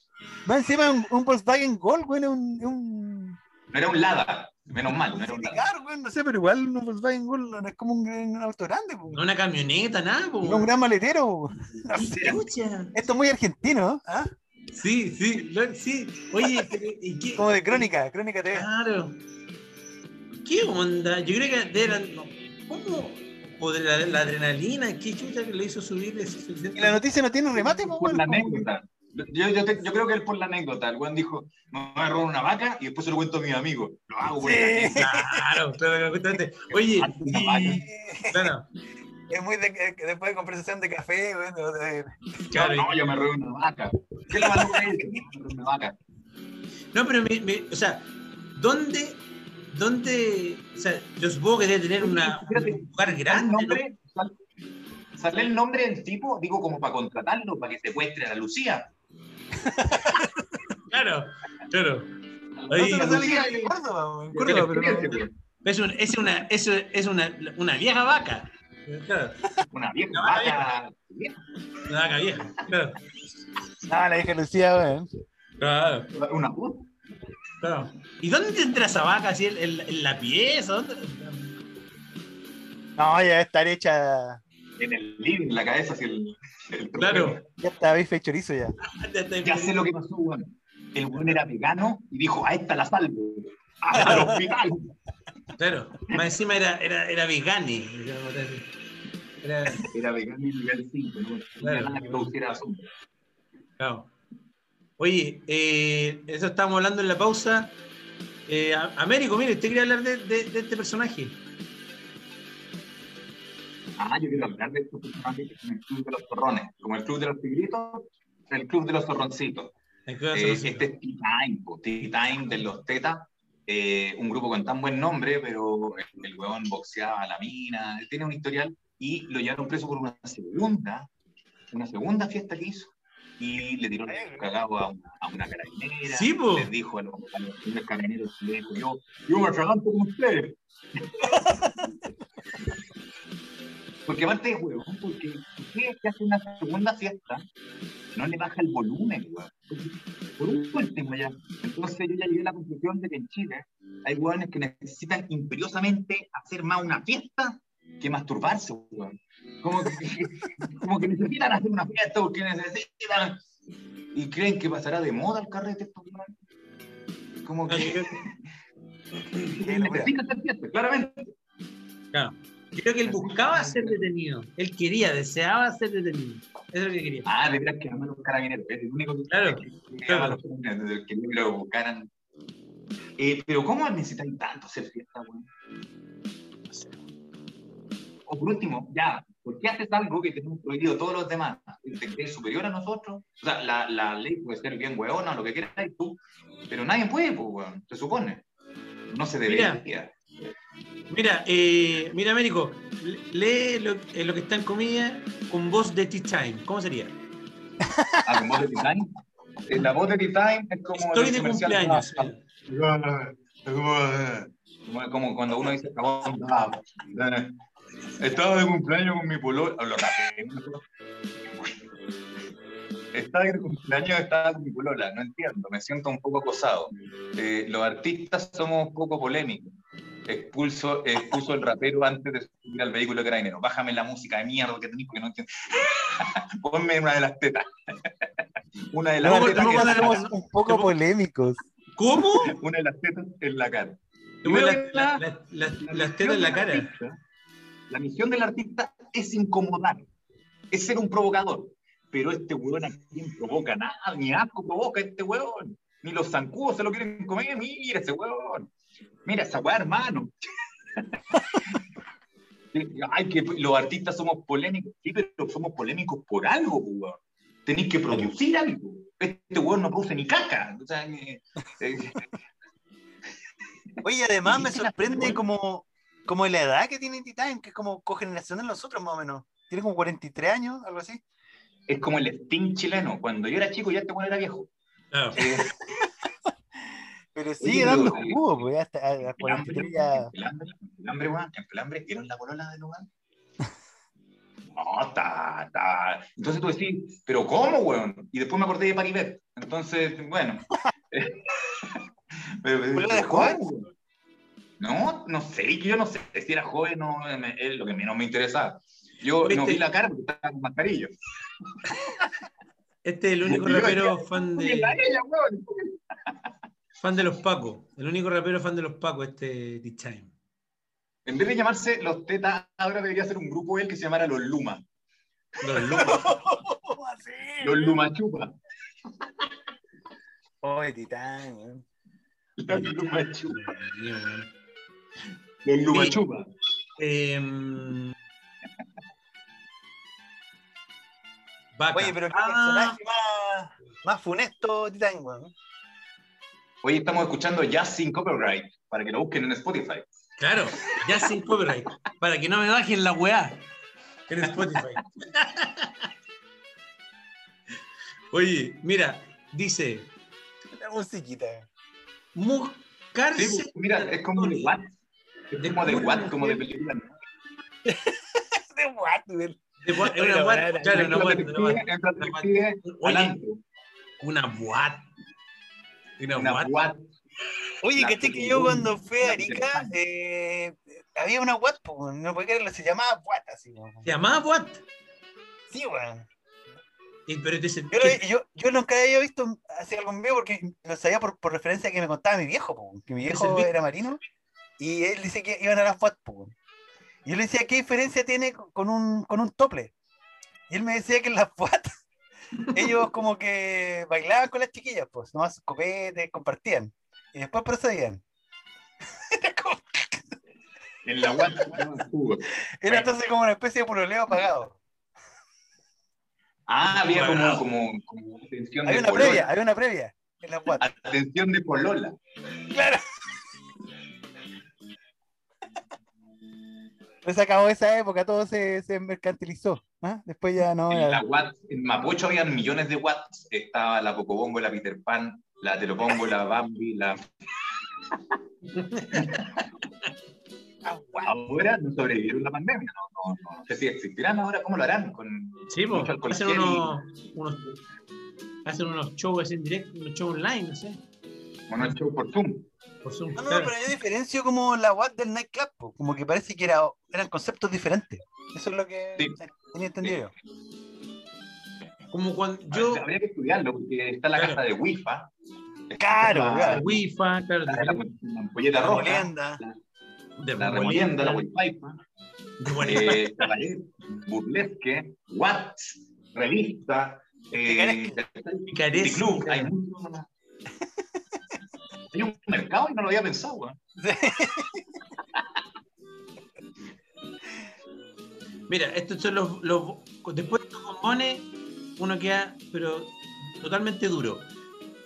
Va encima un, un Volkswagen Gol, güey, un, un No era un Lada, menos mal, no era un Lada. Güey, no sé, pero igual un Volkswagen Gol no es como un, gran- un auto grande, po. No una camioneta, nada, po. no un gran maletero. No sé. Esto es muy argentino, ¿ah? Sí, sí, lo- sí. Oye, ¿y qué? Como de crónica, crónica TV. Claro. ¿Qué onda? Yo creo que no, ¿Cómo? O de la, la adrenalina, ¿qué chucha que le hizo subir ese Y la noticia no tiene remate, po, Por la anécdota. Yo, yo, te- yo creo que él por la anécdota. El weón dijo, me voy a robar una vaca y después se lo cuento a mis amigos. Lo hago Sí. Claro, claro, justamente. Oye, y- claro, Es muy de, que- que después de conversación de café, de- de- claro. No, no, yo me robé una vaca. ¿Qué le mandó a una vaca. No, pero me, me- o sea, ¿dónde, dónde, o sea, yo supongo que debe tener una, un lugar ¿El grande, ¿no? nombre? ¿Sal- ¿Sale el nombre del tipo? Digo, como para contratarlo, para que secuestre a la Lucía. Claro, claro. No Ahí- Lucía, en Córdoba, en ¿Qué Córdoba, le pero parece, no- weón? es, un- es una, es, es una, una vieja vaca. Claro, Una vieja Una vaca. una vaca vieja. Claro, Ah, la hija Lucía, güey. claro, Una puta. Claro. ¿Y dónde tendrá esa vaca? ¿Así en, en- en la pieza? ¿Dónde? No, ya estar hecha. en el living, en la cabeza, así el, el Claro. Ya está bife chorizo ya. Ya sé lo que pasó, weón. El weón era vegano y dijo, a esta la salvo. Al hospital. Claro. Más encima era, era, era vegani. Era, Era vegano y nivel 5, ¿no? No Claro. había nada que produciera sombra. claro. Oye, eh, eso estábamos hablando en la pausa. Eh, Américo, mire, usted quería hablar de, de- de este personaje. Ah, yo quiero hablar de estos personajes que son el club de los zorrones. Como el club de los tigritos, el club de los zorroncitos. Eh, este es T-Time, T-Time de los Tetas, eh, un grupo con tan buen nombre, pero el, el weón boxeaba a la mina, él tiene un historial y lo llevaron preso por una segunda, una segunda fiesta que hizo. Y le tiró el cagado a una, a una carabinera. Sí, po. Les dijo a los, a los carabineros, le dijo, yo, yo me atraganto con ustedes. Porque aparte de huevón, porque ustedes que hacen una segunda fiesta, no le baja el volumen, weón. Por un último ya. Entonces yo ya llegué a la conclusión de que en Chile hay hueones que necesitan imperiosamente hacer más una fiesta que masturbarse, weón. Como que, como que necesitan hacer una fiesta porque necesitan. Y creen que pasará de moda el carrete estos weones. Como que. que necesitan hacer fiesta, claramente. Claro. Creo que él buscaba ser detenido. Él quería, deseaba ser detenido. Eso es lo que quería. Ah, de veras que aman los carabineros. Es el único que, Claro, que, claro. los carabineros, que lo buscaran. Eh, pero ¿cómo necesitan tanto hacer fiesta, weón? O por último, ya, ¿por qué haces algo que tenemos prohibido todos los demás? ¿Te crees superior a nosotros? O sea, la, la ley puede ser bien weona o lo que quieras tú, pero nadie puede, pues, weón, se supone. No se debería. Mira, eh, mira, Américo, lee lo, eh, lo que está en comida con voz de Tea Time. ¿Cómo sería? Ah, con voz de T-Time. Eh, La voz de T-Time es como. Estoy de cumpleaños. Ah, Como, como cuando uno dice, "Cabón, ah, eh, estaba de cumpleaños con mi polola. Lo rapé. Estaba de cumpleaños, estaba con mi polola. No entiendo, me siento un poco acosado. Eh, los artistas somos un poco polémicos. Expulso, expuso el rapero antes de subir al vehículo carabinero. Bájame la música de mierda que tenés porque no entiendo. Ponme una de las tetas. una de las No, tetas no, cara. un poco polémicos. ¿Cómo? Una de las tetas en la cara. Primero la- la- la- las tetas en la cara. artista- la misión del artista es incomodar, es ser un provocador. Pero este huevón a quién provoca nada, ni asco provoca este huevón. Ni los zancudos se lo quieren comer, mira ese huevón. Mira esa hueá, hermano. Ay, que los artistas somos polémicos. Sí, pero somos polémicos por algo, huevón. Tenéis que producir algo. Este huevón no produce ni caca. O sea, eh, eh, Oye, además me sorprende como, como la edad que tiene T-Time, que es como cogeneracional nosotros más o menos. Tiene como 43 años, algo así. es como el Sting chileno. Cuando yo era chico ya este huevón era viejo. Eh, Pero sigue dando eh, jugo, pues hasta a las 43 ya. El hambre, el hambre, weón, el hambre, ¿vieron la polola del lugar? No, está, está. Entonces tú decís, ¿pero cómo, weón? Y después me acordé de Paribet. Entonces, bueno. pero, pero, ¿Polola de weón? No, no sé, yo no sé si era joven no me- es lo que menos me interesaba. Yo no ¿Viste? vi la cara porque estaba con mascarilla. Este es el único Yo rapero decía, fan "Oye, de, la ella, weón". fan de los Pacos. El único rapero fan de los Pacos, este Tea Time. En vez de llamarse Los Tetas, ahora debería ser un grupo él que se llamara Los Luma. Los locos. Los Luma Chupa. Oye, Titán, weón. Los Luma Chupa. Los Luma. Chupa. Em. Oye, pero qué Ah, personaje más, más funesto Titán, weón. Hoy estamos escuchando Jazz sin Copyright para que lo busquen en Spotify. Claro, ya sin copyright. Para que no me bajen la weá en Spotify. Oye, mira, dice, La musiquita. buscarse. Sí, mira, es como Watt. Es como de Watt, como de película. ¿no? De what, weón. de una weá, claro, una el una antro. una. Watt. Oye, La ¿cachai que yo cuando fui a Arica, eh, había una Watt, po, no puede creerlo, se llamaba Watt, así. ¿Se llamaba Watt? Sí, weón. Pero Yo, lo- yo, yo nunca había visto así algo en vivo porque lo sabía por, por referencia que me contaba mi viejo, po, que mi viejo era marino y él dice que iban a las FUAT. po. Y yo le decía, ¿qué diferencia tiene con- un, con un tople? Y él me decía que en las FUAT ellos como que bailaban con las chiquillas, pues, nomás copetes, compartían. Y después procedían. Era, como- En la guata, era entonces como una especie de pololeo pagado. Ah, había como, como, como atención Hay de una polola. previa, hay una previa en las FUAT. Atención de polola. Claro. Pues se acabó esa época, todo se, se mercantilizó. ¿ah? Después ya no. En era- la Watt, en Mapocho habían millones de watts. Estaba la Pocobongo, la Peter Pan, la Telopongo, la Bambi, la. Ahora no sobrevivieron la pandemia. No, no, no, no sé si existirán ahora, ¿cómo lo harán? Con Sí, mucho hacen unos, unos, hacen unos shows en directo, unos shows online, no sé, bueno, el show por Zoom. por Zoom. No, no, claro. pero yo diferencio como la WAT del nightclub, po, como que parece que era, eran conceptos diferentes. Eso es lo que Sí. tenía entendido yo. Como cuando Yo... Habría que estudiarlo, porque está la Claro. caja de Wi-Fi. Claro, la, claro. Wi-Fi, claro, la, la, la ampolleta La roja, molienda. de la remolienda, la Wi-Fi. eh, burlesque, Watts, revista, eh, Picaresca. club, hay mucho. Hay un mercado y no lo había pensado, weón. Mira, estos son los, los después de estos bombones, uno queda, pero totalmente duro.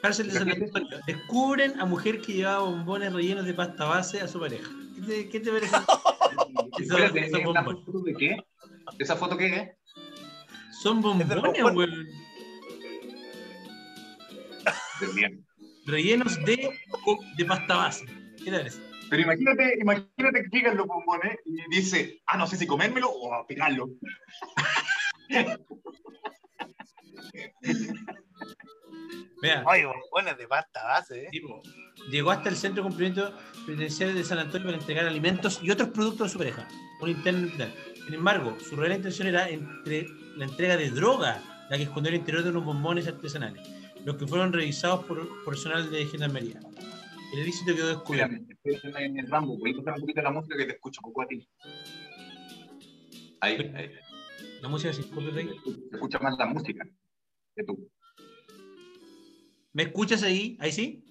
Cárcel de San Antonio. Descubren a mujer que llevaba bombones rellenos de pasta base a su pareja. ¿Qué te, qué te parece? Espérate, esos ¿esa bombones. foto de qué? ¿Esa foto qué es? Son bombones, weón. Del bien. Rellenos de, de pasta base. ¿Qué te parece? Pero imagínate, imagínate que llegan los bombones y dice, ah, no sé si comérmelo o aspirarlo. Mira, Ay, bombones de pasta base, ¿eh? tipo, llegó hasta el centro de cumplimiento penitenciario de San Antonio para entregar alimentos y otros productos a su pareja, un interno. Sin embargo, su real intención era entre la entrega de droga, la que escondió el interior de unos bombones artesanales, los que fueron revisados por personal de gendarmería. El ilícito quedó descubierto. Espérame, espérame, Rambo, voy a pasar un poquito la música que te escucho poco a ti. Ahí, ahí. La música se escucha ahí. Se escucha más la música que tú. ¿Me escuchas ahí? ¿Ahí sí?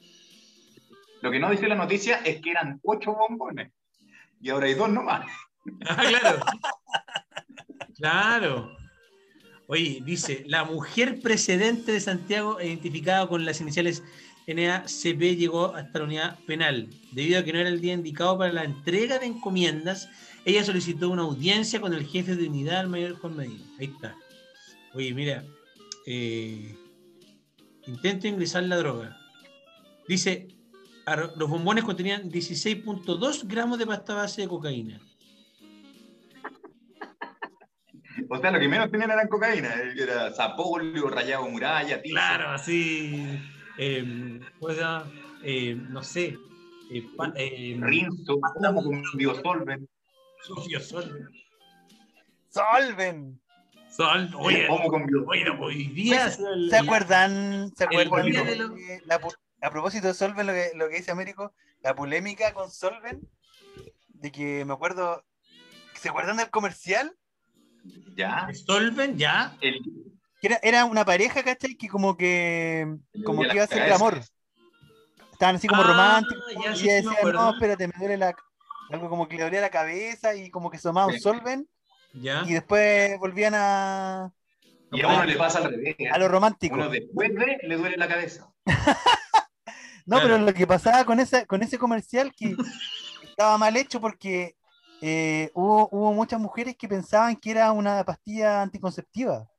Lo que no dice la noticia es que eran ocho bombones. Y ahora hay dos nomás. Ah, claro. Claro. Oye, dice, la mujer precedente de Santiago, identificada con las iniciales NACP, llegó hasta la unidad penal. Debido a que no era el día indicado para la entrega de encomiendas, ella solicitó una audiencia con el jefe de unidad, el mayor Juan Medina. Ahí está. Oye, mira, eh, intento ingresar la droga. Dice, los bombones contenían 16.2 gramos de pasta base de cocaína. O sea, lo que menos tenían era cocaína. Era zapolio, rayado muralla, tizo. Claro, así. Eh. Eh, no sé. Eh, pa- eh, Rinzo, como con biosolven. Sofía Sol. ¡Solven! Sol. Oye, con oye, hoy día. ¿Se acuerdan? ¿Se acuerdan día de de lo- que la pu- a propósito de Solven, lo que, lo que dice Américo, la polémica con Solven, de que me acuerdo, ¿se acuerdan del comercial? Ya. Solven, ya. El, era, era una pareja, ¿cachai? Que como que, como que iba a ser el amor. Estaban así como Ah, románticos. ya, y ella decía, acuerdo. no, espérate, me duele la... Algo como que le dolía la cabeza y como que se tomaba un Sí. Solven Ya. y después volvían a, y a uno le pasa al revés. ¿eh? a lo romántico. Uno después de le duele la cabeza. No, Claro. pero lo que pasaba con ese, con ese comercial que estaba mal hecho porque eh, hubo, hubo muchas mujeres que pensaban que era una pastilla anticonceptiva,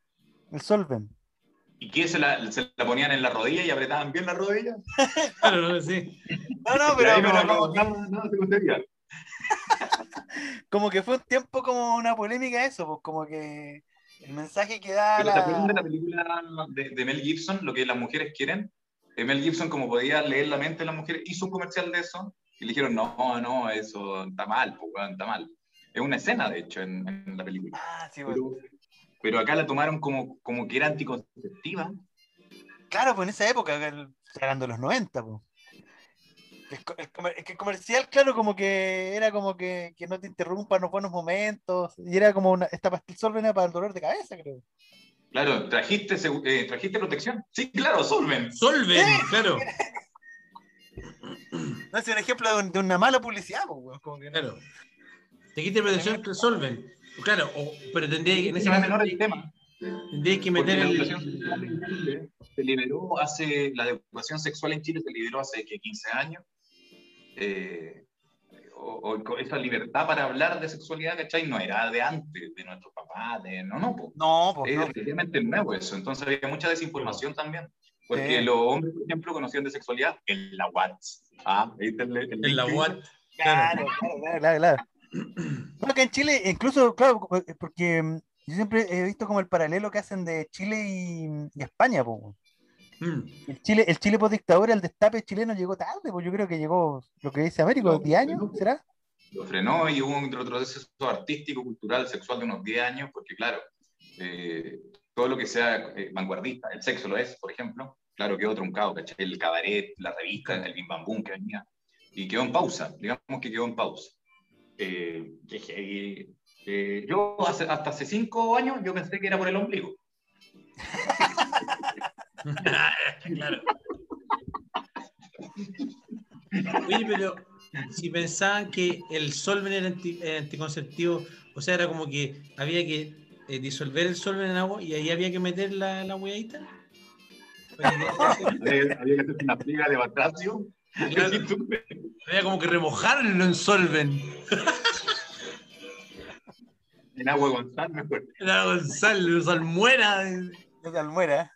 el Solven. ¿Y qué? ¿Se la, se la ponían en la rodilla y apretaban bien la rodilla? Claro, no, sí. No, no, pero, pero no, como, no, que, no, como que fue un tiempo como una polémica eso, pues como que el mensaje que da Pero ¿se acuerdan de la... la película de, de Mel Gibson, lo que las mujeres quieren? eh, Mel Gibson, como podía leer la mente de las mujeres, hizo un comercial de eso y le dijeron, no, no, eso está mal, pues, está mal. Es una escena, de hecho, en, en la película. Ah, sí, bueno. Pero, pero acá la tomaron como, como que era anticonceptiva. Claro, pues en esa época, hablando de los 90, pues. El, comercial, claro, como que era como que, que no te interrumpan los buenos momentos. Y era como una, esta pastel solven era para el dolor de cabeza, creo. Claro, ¿trajiste, eh, ¿trajiste protección? Sí, claro, Solven. Solven, claro. No es un ejemplo de, un- de una mala publicidad, pues, weón, como que no. Claro. Te quita protección que Solven. Claro, o- pero tendría que, en ese menor el tema. tendría que meter la el. educación sexual en Chile se liberó hace, la educación sexual en Chile se liberó hace que 15 años. Eh, o, o esa libertad para hablar de sexualidad, ¿cachai? No era de antes, de nuestros papás, de, no, no, po. No, pues es no. nuevo eso. Entonces había mucha desinformación también. Porque Sí. los hombres, por ejemplo, conocían de sexualidad en la Watts. Ah, ahí está el, el En la. UAT. Claro, claro, claro, claro, claro. No, que en Chile, incluso, claro, eh, porque mm, yo siempre he visto como el paralelo que hacen de Chile y, y España, pues. Mm. El Chile, el Chile post dictadura, el destape chileno llegó tarde, pues yo creo que llegó lo que dice Américo, No, 10 años. ¿será? lo frenó y hubo un retroceso artístico, cultural, sexual de unos 10 años, porque claro, eh, todo lo que sea eh, vanguardista, el sexo lo es, por ejemplo, claro, quedó truncado, ¿cachai? El cabaret, la revista, el bim bam boom que venía, y quedó en pausa, digamos que quedó en pausa. Eh. Eh, yo hasta hace 5 años yo pensé que era por el ombligo. claro. Oye, pero si pensaban que el solven era anti- anticonceptivo, o sea, era como que había que eh, disolver el solven en agua y ahí había que meter la, la hueadita. había que hacer una pliega de batracio. Claro. Había como que remojarlo en solven. En agua con sal, mejor. Era Gonzalo, salmuera. Es de Almuera.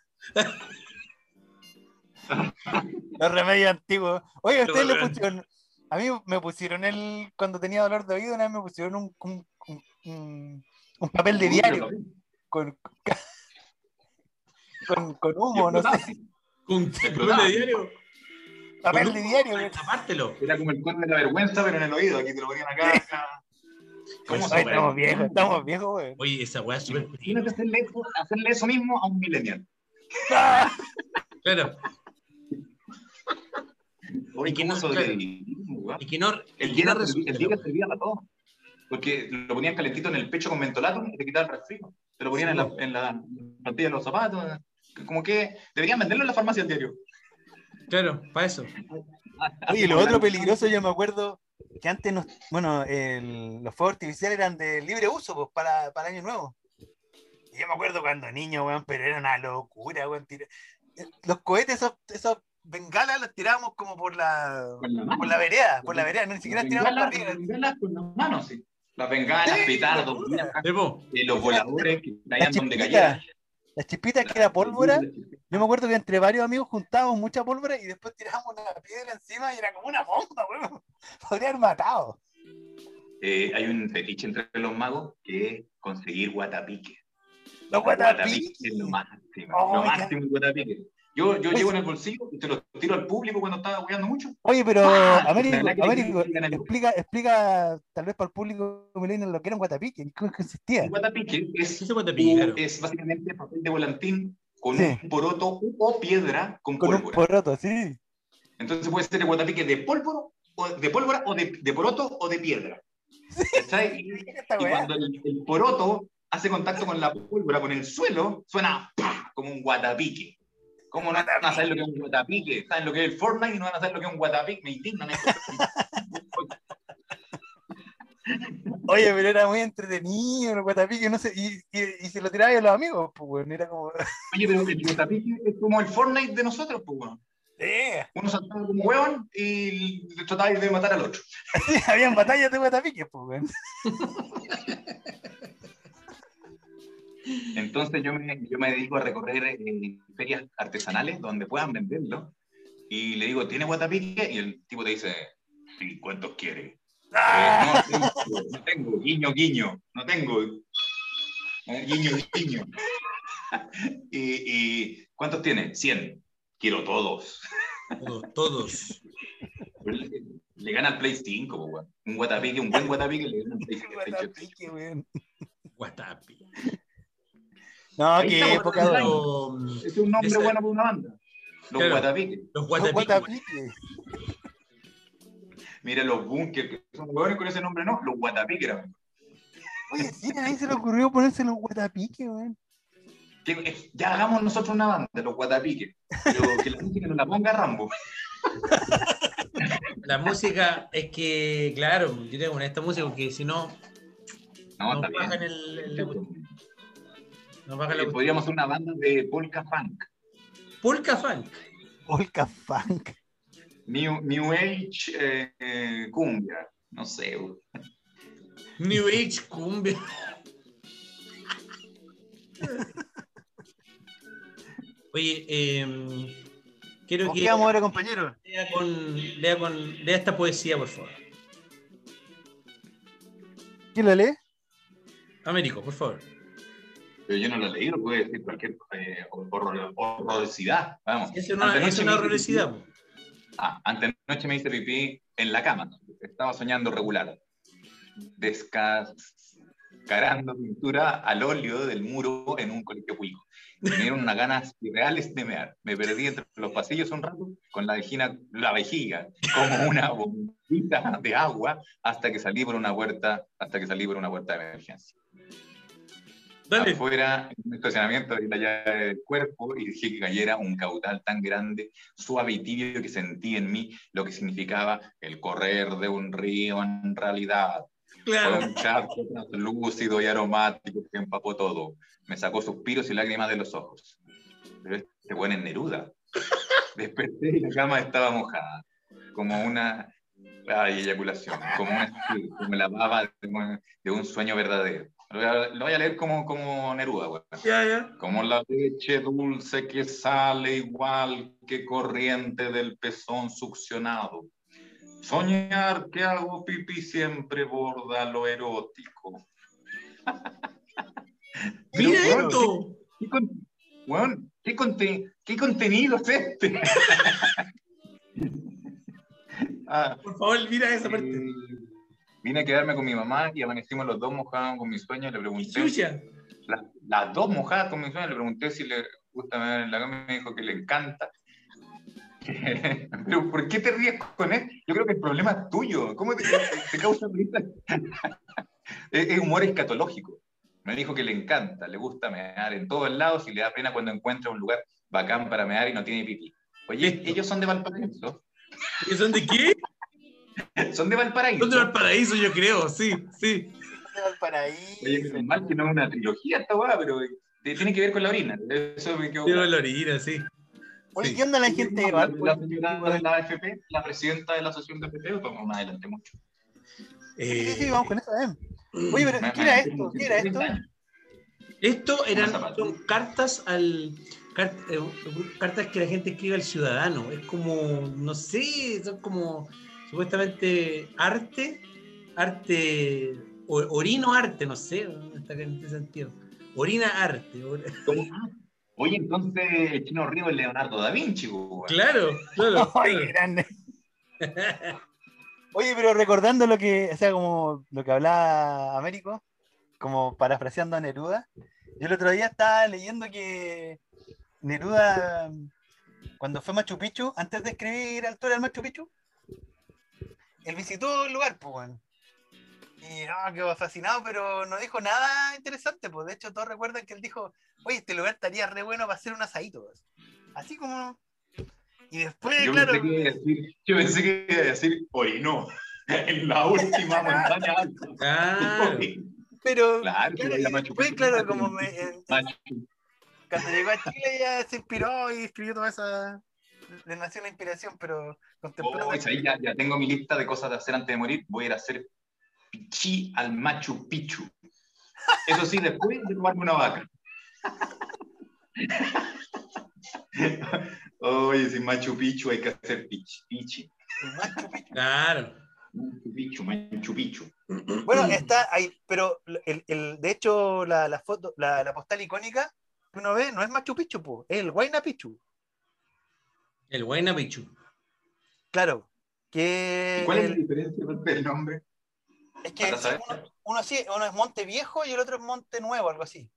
Los remedios antiguos. Oye, ustedes le pusieron. A mí me pusieron el. Cuando tenía dolor de oído, una vez me pusieron un, un, un- un- un papel de diario con, con, con humo, no sé. Con papel de diario. Papel de diario. güey. Tapártelo. Era como el conde de la vergüenza, pero en el oído. Aquí te lo ponían acá. acá. ¿Cómo Ay, se estamos viejos, estamos viejos, güey. Oye, esa weá es súper. Imagínate hacerle eso, hacerle eso mismo a un millennial. Claro. Oye, ¿cómo no- no. El y que día no el que servía para todo. Porque lo ponían calentito en el pecho con mentolato y te quitaba el resfrío. Te lo ponían en, la, en la plantilla de los zapatos. Como que deberían venderlo en la farmacia al diario. Claro, para eso. Oye, lo otro peligroso, yo me acuerdo que antes, nos, bueno, el- los fuegos artificiales eran de libre uso, pues, para, para Año Nuevo. Y yo me acuerdo cuando niño, weón, pero era una locura, weón. tira- Los cohetes, esos, esos bengalas, los tirábamos como por la, la por vereda, por la vereda, no, ni siquiera Las tirábamos bengalas, arriba. las bengalas con las manos, sí. Las bengalas, Sí, petardos, eh, los voladores que Las caían donde chispitas, cayeran. las chispitas que era pólvora, yo me acuerdo que entre varios amigos juntábamos mucha pólvora y después tirábamos una piedra encima y era como una bomba, weón. Podría haber matado. Eh, hay un fetiche entre los magos que es conseguir guatapique. Los guatapiques. es lo máximo. Oh, lo máximo guatapique. Yo, yo Pues- llevo en el bolsillo y te lo tiro al público cuando estaba jugando mucho. Oye, pero ¡Ah! Américo, Américo, explica, explica tal vez para el público lo que era un guatapique, ¿en qué consistía? El guatapique es, ¿qué se guatapique, claro? es básicamente papel de volantín con Sí. un poroto o piedra con, Con un pólvora. poroto, sí. Entonces puede ser el guatapique de pólvora o de, pólvora, o de, de poroto o de piedra. ¿Cachai? Y, y cuando el, el poroto hace contacto con la pólvora, con el suelo, suena ¡pah! como un guatapique. ¿Cómo no van a saber lo que es un guatapique? ¿Saben lo que es el Fortnite y no van a saber lo que es un guatapique? Me indignan esto. Oye, pero era muy entretenido el guatapique, no sé, y, y, y se lo tiraba a los amigos, pues, weón, era como... Oye, pero el guatapique es como el Fortnite de nosotros, pues, weón. Eh, Uno saltaba como hueón y trataba de matar al otro. habían batallas de guatapiques, pues, weón. Entonces yo me, yo me dedico a recorrer eh, ferias artesanales donde puedan venderlo y le digo, ¿tiene guatapique? Y el tipo te dice, sí, ¿cuántos quiere? ¡Ah! Eh, no, tengo, no tengo, guiño, guiño, no tengo. Eh, guiño, guiño. y, y, ¿cuántos tiene? 100. quiero todos. Todos, todos. Le, le gana al Play 5, po, weón. Un guatapique, un buen guatapique le gana al Play 5. Guatapique, weón. Guatapi. No, Ahí qué época. Los, Es un nombre bueno para una banda. Los Claro. guatapiques. los Los guatapiques. guatapique. Mira los bunkers, que son hueones con ese nombre, no. Los guatapiques eran. Oye, sí, a nadie se le ocurrió ponerse los guatapique, weón. Eh, ya hagamos nosotros una banda, los guatapiques. Pero que la música no la ponga Rambo. La música es que, claro, yo tengo con esta música porque si no, No, nos está bajan bien. el, el- nos la Eh, podríamos hacer una banda de polka funk. Polka Funk. Polka funk. New, New Age eh, eh, cumbia. No sé. New Age Cumbia. Oye, eh, quiero ¿Con que vamos ahora, compañero? lea, con, lea, con, lea esta poesía, por favor. ¿Quién la lee? Américo, por favor. Pero yo no lo he leído, puede decir cualquier eh, horror- horrorosidad. Vamos. Es una, Antenoche es una horrorosidad. Ah, antenoche me hice pipí en la cama. Estaba soñando regular. Descascarando pintura al óleo del muro en un colegio público. Me dieron unas ganas irreales de mear. Me perdí entre los pasillos un rato con la vejiga, la vejiga como una bombita de agua hasta que salí por una puerta, hasta que salí por una puerta de emergencia. Dale. Afuera, en un estacionamiento, vi la llave del cuerpo y dije que cayera un caudal tan grande, suave y tibio que sentí en mí lo que significaba el correr de un río en realidad. Fue Claro. un charco translúcido y aromático que empapó todo. Me sacó suspiros y lágrimas de los ojos. Pero este buen es Neruda. Desperté y la cama estaba mojada, como una ay, eyaculación, como, una, como la baba de, un- de un sueño verdadero. Lo voy a, lo voy a leer como, como Neruda, güey. Como la leche dulce que sale igual que corriente del pezón succionado. Soñar que hago pipí siempre borda lo erótico. Mira Pero, esto. ¿Qué, con- weón, ¿qué, qué contenido es este? Ah, Por favor, mira esa eh, parte. Vine a quedarme con mi mamá y amanecimos los dos mojados con mis sueños. Le pregunté, la- las dos mojadas con mis sueños, le pregunté si le gusta mear en la cama y me dijo que le encanta. Pero ¿por qué te ríes con él? Yo creo que el problema es tuyo. ¿Cómo te, te causa risa? es, humor escatológico. Me dijo que le encanta, le gusta mear en todos lados y le da pena cuando encuentra un lugar bacán para mear y no tiene pipí. Oye, ellos son de Valparaíso. ¿Y son de qué? Son de Valparaíso. Son de Valparaíso, yo creo, sí, sí. De Valparaíso. Oye, menos mal que no es una trilogía esta weá, pero eh, tiene que ver con la orina. Eso me quedó claro. la orina, sí. Oye, Sí. ¿qué onda la gente de Valpo? La señora de la AFP, la presidenta de la asociación de AFP, vamos más adelante mucho. Sí, Eh, sí, vamos con eso, eh. Oye, pero ¿qué era esto? ¿Qué era esto? Esto eran son cartas al car- eh, cartas que la gente escribe al ciudadano. Es como, no sé, son como supuestamente arte, arte, orino arte, no sé, está en este sentido. Orina arte. or-. Oye, entonces el chino Río es Leonardo da Vinci, pues, weón. Claro, claro. Ay, claro. grande. Oye, pero recordando lo que, o sea, como lo que hablaba Américo, como parafraseando a Neruda, yo el otro día estaba leyendo que Neruda, cuando fue Machu Picchu, antes de escribir Altura del Machu Picchu, él visitó el lugar, pues, weón. Y no, quedó fascinado, pero no dijo nada interesante, pues. De hecho, todos recuerdan que él dijo, oye, este lugar estaría re bueno para hacer un asadito. Así como. Y después, Yo, claro. pensé que iba a decir, yo pensé que iba a decir, orinó, en la última montaña alta. Claro. Pero, Claro, claro, y la Machu después, claro, como me, en- Machu. cuando llegó a Chile ya se inspiró y escribió toda esa. Le nació la inspiración, pero contemplando. Oh, ahí ya, ya tengo mi lista de cosas de hacer antes de morir. Voy a ir a hacer pichí al Machu Picchu. Eso sí, después de tomarme una vaca. Oye, sin Machu Picchu hay que hacer pichi. pichi. Machu Picchu. Claro. Machu Picchu, Machu Picchu. Bueno, está ahí, pero el, el- de hecho la, la foto, la, la postal icónica que uno ve no es Machu Picchu, po, es el Huayna Picchu. El Guayna Pichu. Claro. Que ¿Cuál es la diferencia del nombre? es que uno, uno sí, uno es Monte Viejo y el otro es Monte Nuevo, algo así.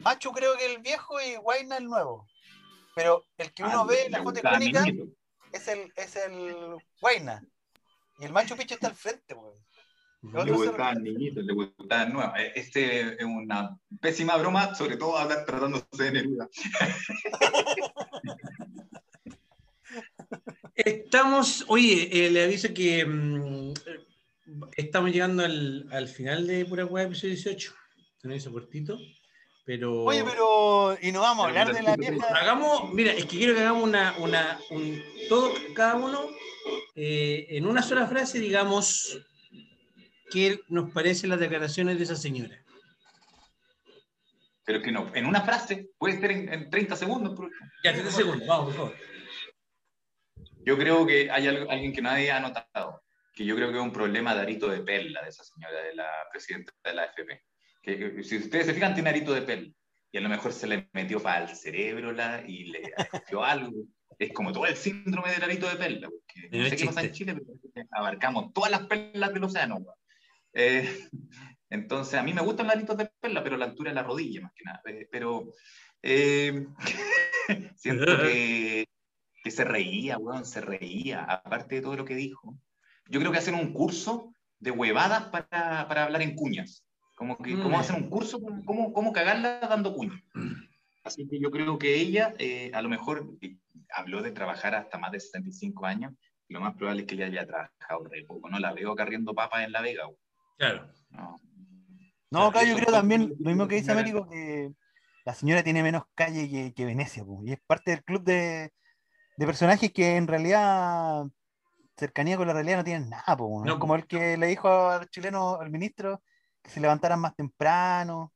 Machu creo que el viejo y Guayna el nuevo. Pero el que uno Ah, ve en la foto icónica es el, es el Guayna. Y el Machu Picchu está al frente, weón. El Le gustaban niñitos, le gustaban nuevos. Eh, Este es una pésima broma, sobre todo hablar tratándose de Neruda. Estamos, oye, eh, le aviso que mm, estamos llegando al, al final de Pura Web episodio 18. Se nos hizo cortito, pero... Oye, pero. Y no vamos a hablar de la vieja. Hagamos, mira, es que quiero que hagamos una, una, un, todo, cada uno, eh, en una sola frase, digamos, qué nos parecen las declaraciones de esa señora. Pero que no, en una frase, puede ser en, en 30 segundos. por ejemplo. Ya, 30 segundos, vamos, por favor. Yo creo que hay algo- alguien que nadie ha notado, que yo creo que es un problema de arito de perla de esa señora, de la presidenta de la AFP. Que, que si ustedes se fijan, tiene arito de perla. Y a lo mejor se le metió para el cerebro la, y le cogió algo. Es como todo el síndrome del arito de perla. Porque no sé qué pasa en chiste. Chile, pero abarcamos todas las perlas del océano. Eh, entonces, a mí me gustan los aritos de perla, pero la altura de la rodilla, más que nada. Eh, pero eh, siento que, que se reía, weón, se reía, aparte de todo lo que dijo. Yo creo que hacen un curso de huevadas para, para hablar en cuñas. Como que, Mm. ¿Cómo hacen un curso? ¿Cómo, cómo cagarla dando cuñas? Así que yo creo que ella, eh, a lo mejor, eh, habló de trabajar hasta más de 65 años. y Lo más probable es que ella haya trabajado re poco. No la veo carriendo papas en La Vega. weón. Claro. No. No, acá yo creo también, lo mismo que dice Américo, que la señora tiene menos calle que, que Venecia, po, y es parte del club de, de personajes que en realidad cercanía con la realidad no tienen nada, po, ¿no? No, Es como el que le dijo al chileno, al ministro, que se levantaran más temprano.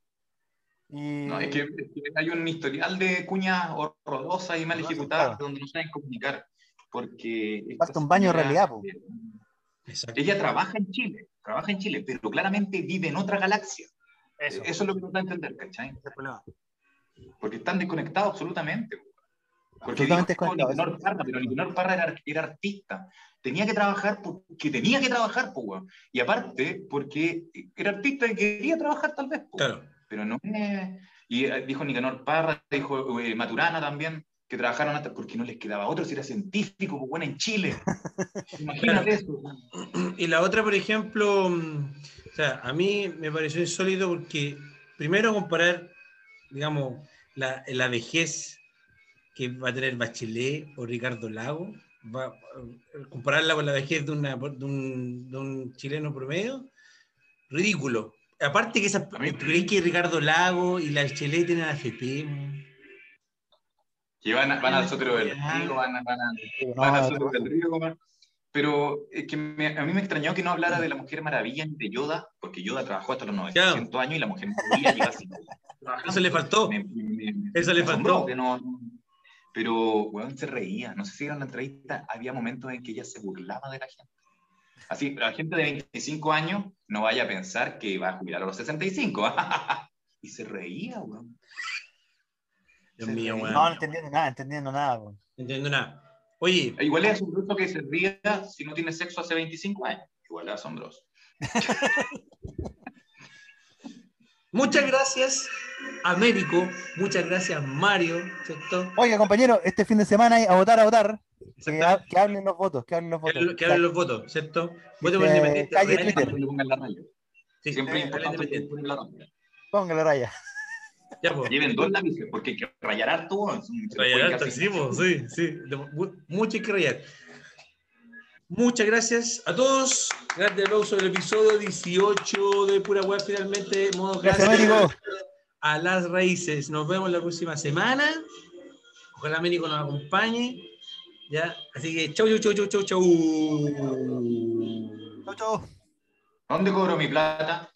Y... No, es que, es que hay un historial de cuñas horrorosas y mal ejecutadas claro. donde no saben comunicar. Porque. Falta un baño de señora, realidad, po. eh. Ella trabaja en Chile, trabaja en Chile, pero claramente vive en otra galaxia. Eso. Eso es lo que nos da a entender, ¿cachai? ese es el problema. Porque están desconectados absolutamente. Porque dijo Nicanor Parra, pero Nicanor Parra era, era artista. Tenía que trabajar porque tenía que trabajar, po, weón. Y aparte, porque era artista y quería trabajar tal vez, po. Claro. Pero no es... Y eh, dijo Nicanor Parra, dijo eh, Maturana también, que trabajaron hasta porque no les quedaba otro si era científico, pues bueno, en Chile. Imagínate eso. Y la otra, por ejemplo, mm, o sea, a mí me pareció insólito porque primero comparar, digamos, la, la vejez que va a tener Bachelet o Ricardo Lago, va, eh, compararla con la vejez de, una, de, un, de un chileno promedio, ridículo. Aparte que esa, A mí- ¿crees que Ricardo Lago y la Bachelet tienen AFP? Que van, van al sótero del río, van, a- van, a- van al sótero del río. Pero es que me- a mí me extrañó que no hablara de la Mujer Maravilla ni de Yoda, porque Yoda trabajó hasta los 900 años y la Mujer Maravilla lleva así. Eso le faltó. Me- me- me- Eso le faltó. que no- no- pero, weón, se reía. No sé si en la entrevista había momentos en que ella se burlaba de la gente. Así, la gente de 25 años no vaya a pensar que va a jubilar a los 65. y se reía, weón. Dios Se mío, reía. weón. No, no entendiendo nada, entendiendo nada. po. No entiendo nada. Oye, Igual es asombroso que se ría si no tiene sexo hace 25 años. Igual es asombroso. muchas gracias, Américo. Muchas gracias, Mario. ¿cierto? Oiga, compañero, este fin de semana a votar, a votar. Que, ha- que hablen los votos, que hablen los votos. que hablen los votos, ¿cierto? Por Eh, independiente. calle Twitter. Siempre le pongan la raya. Sí, Siempre importante independiente. poner la raya. Póngale raya. Ya, pues. Lleven dos lápices, porque hay que rayar harto. Rayar harto, casi- sí, sí, sí. Mucho hay que rayar. Muchas gracias a todos. Grande aplauso del episodio 18 de Pura Web, finalmente. Modo Gracias, Américo. A las raíces. Nos vemos la próxima semana. Ojalá Américo nos acompañe. Ya, así que chau, chau, chau, chau, chau, chau. Chau, chau. ¿Dónde cobro mi plata?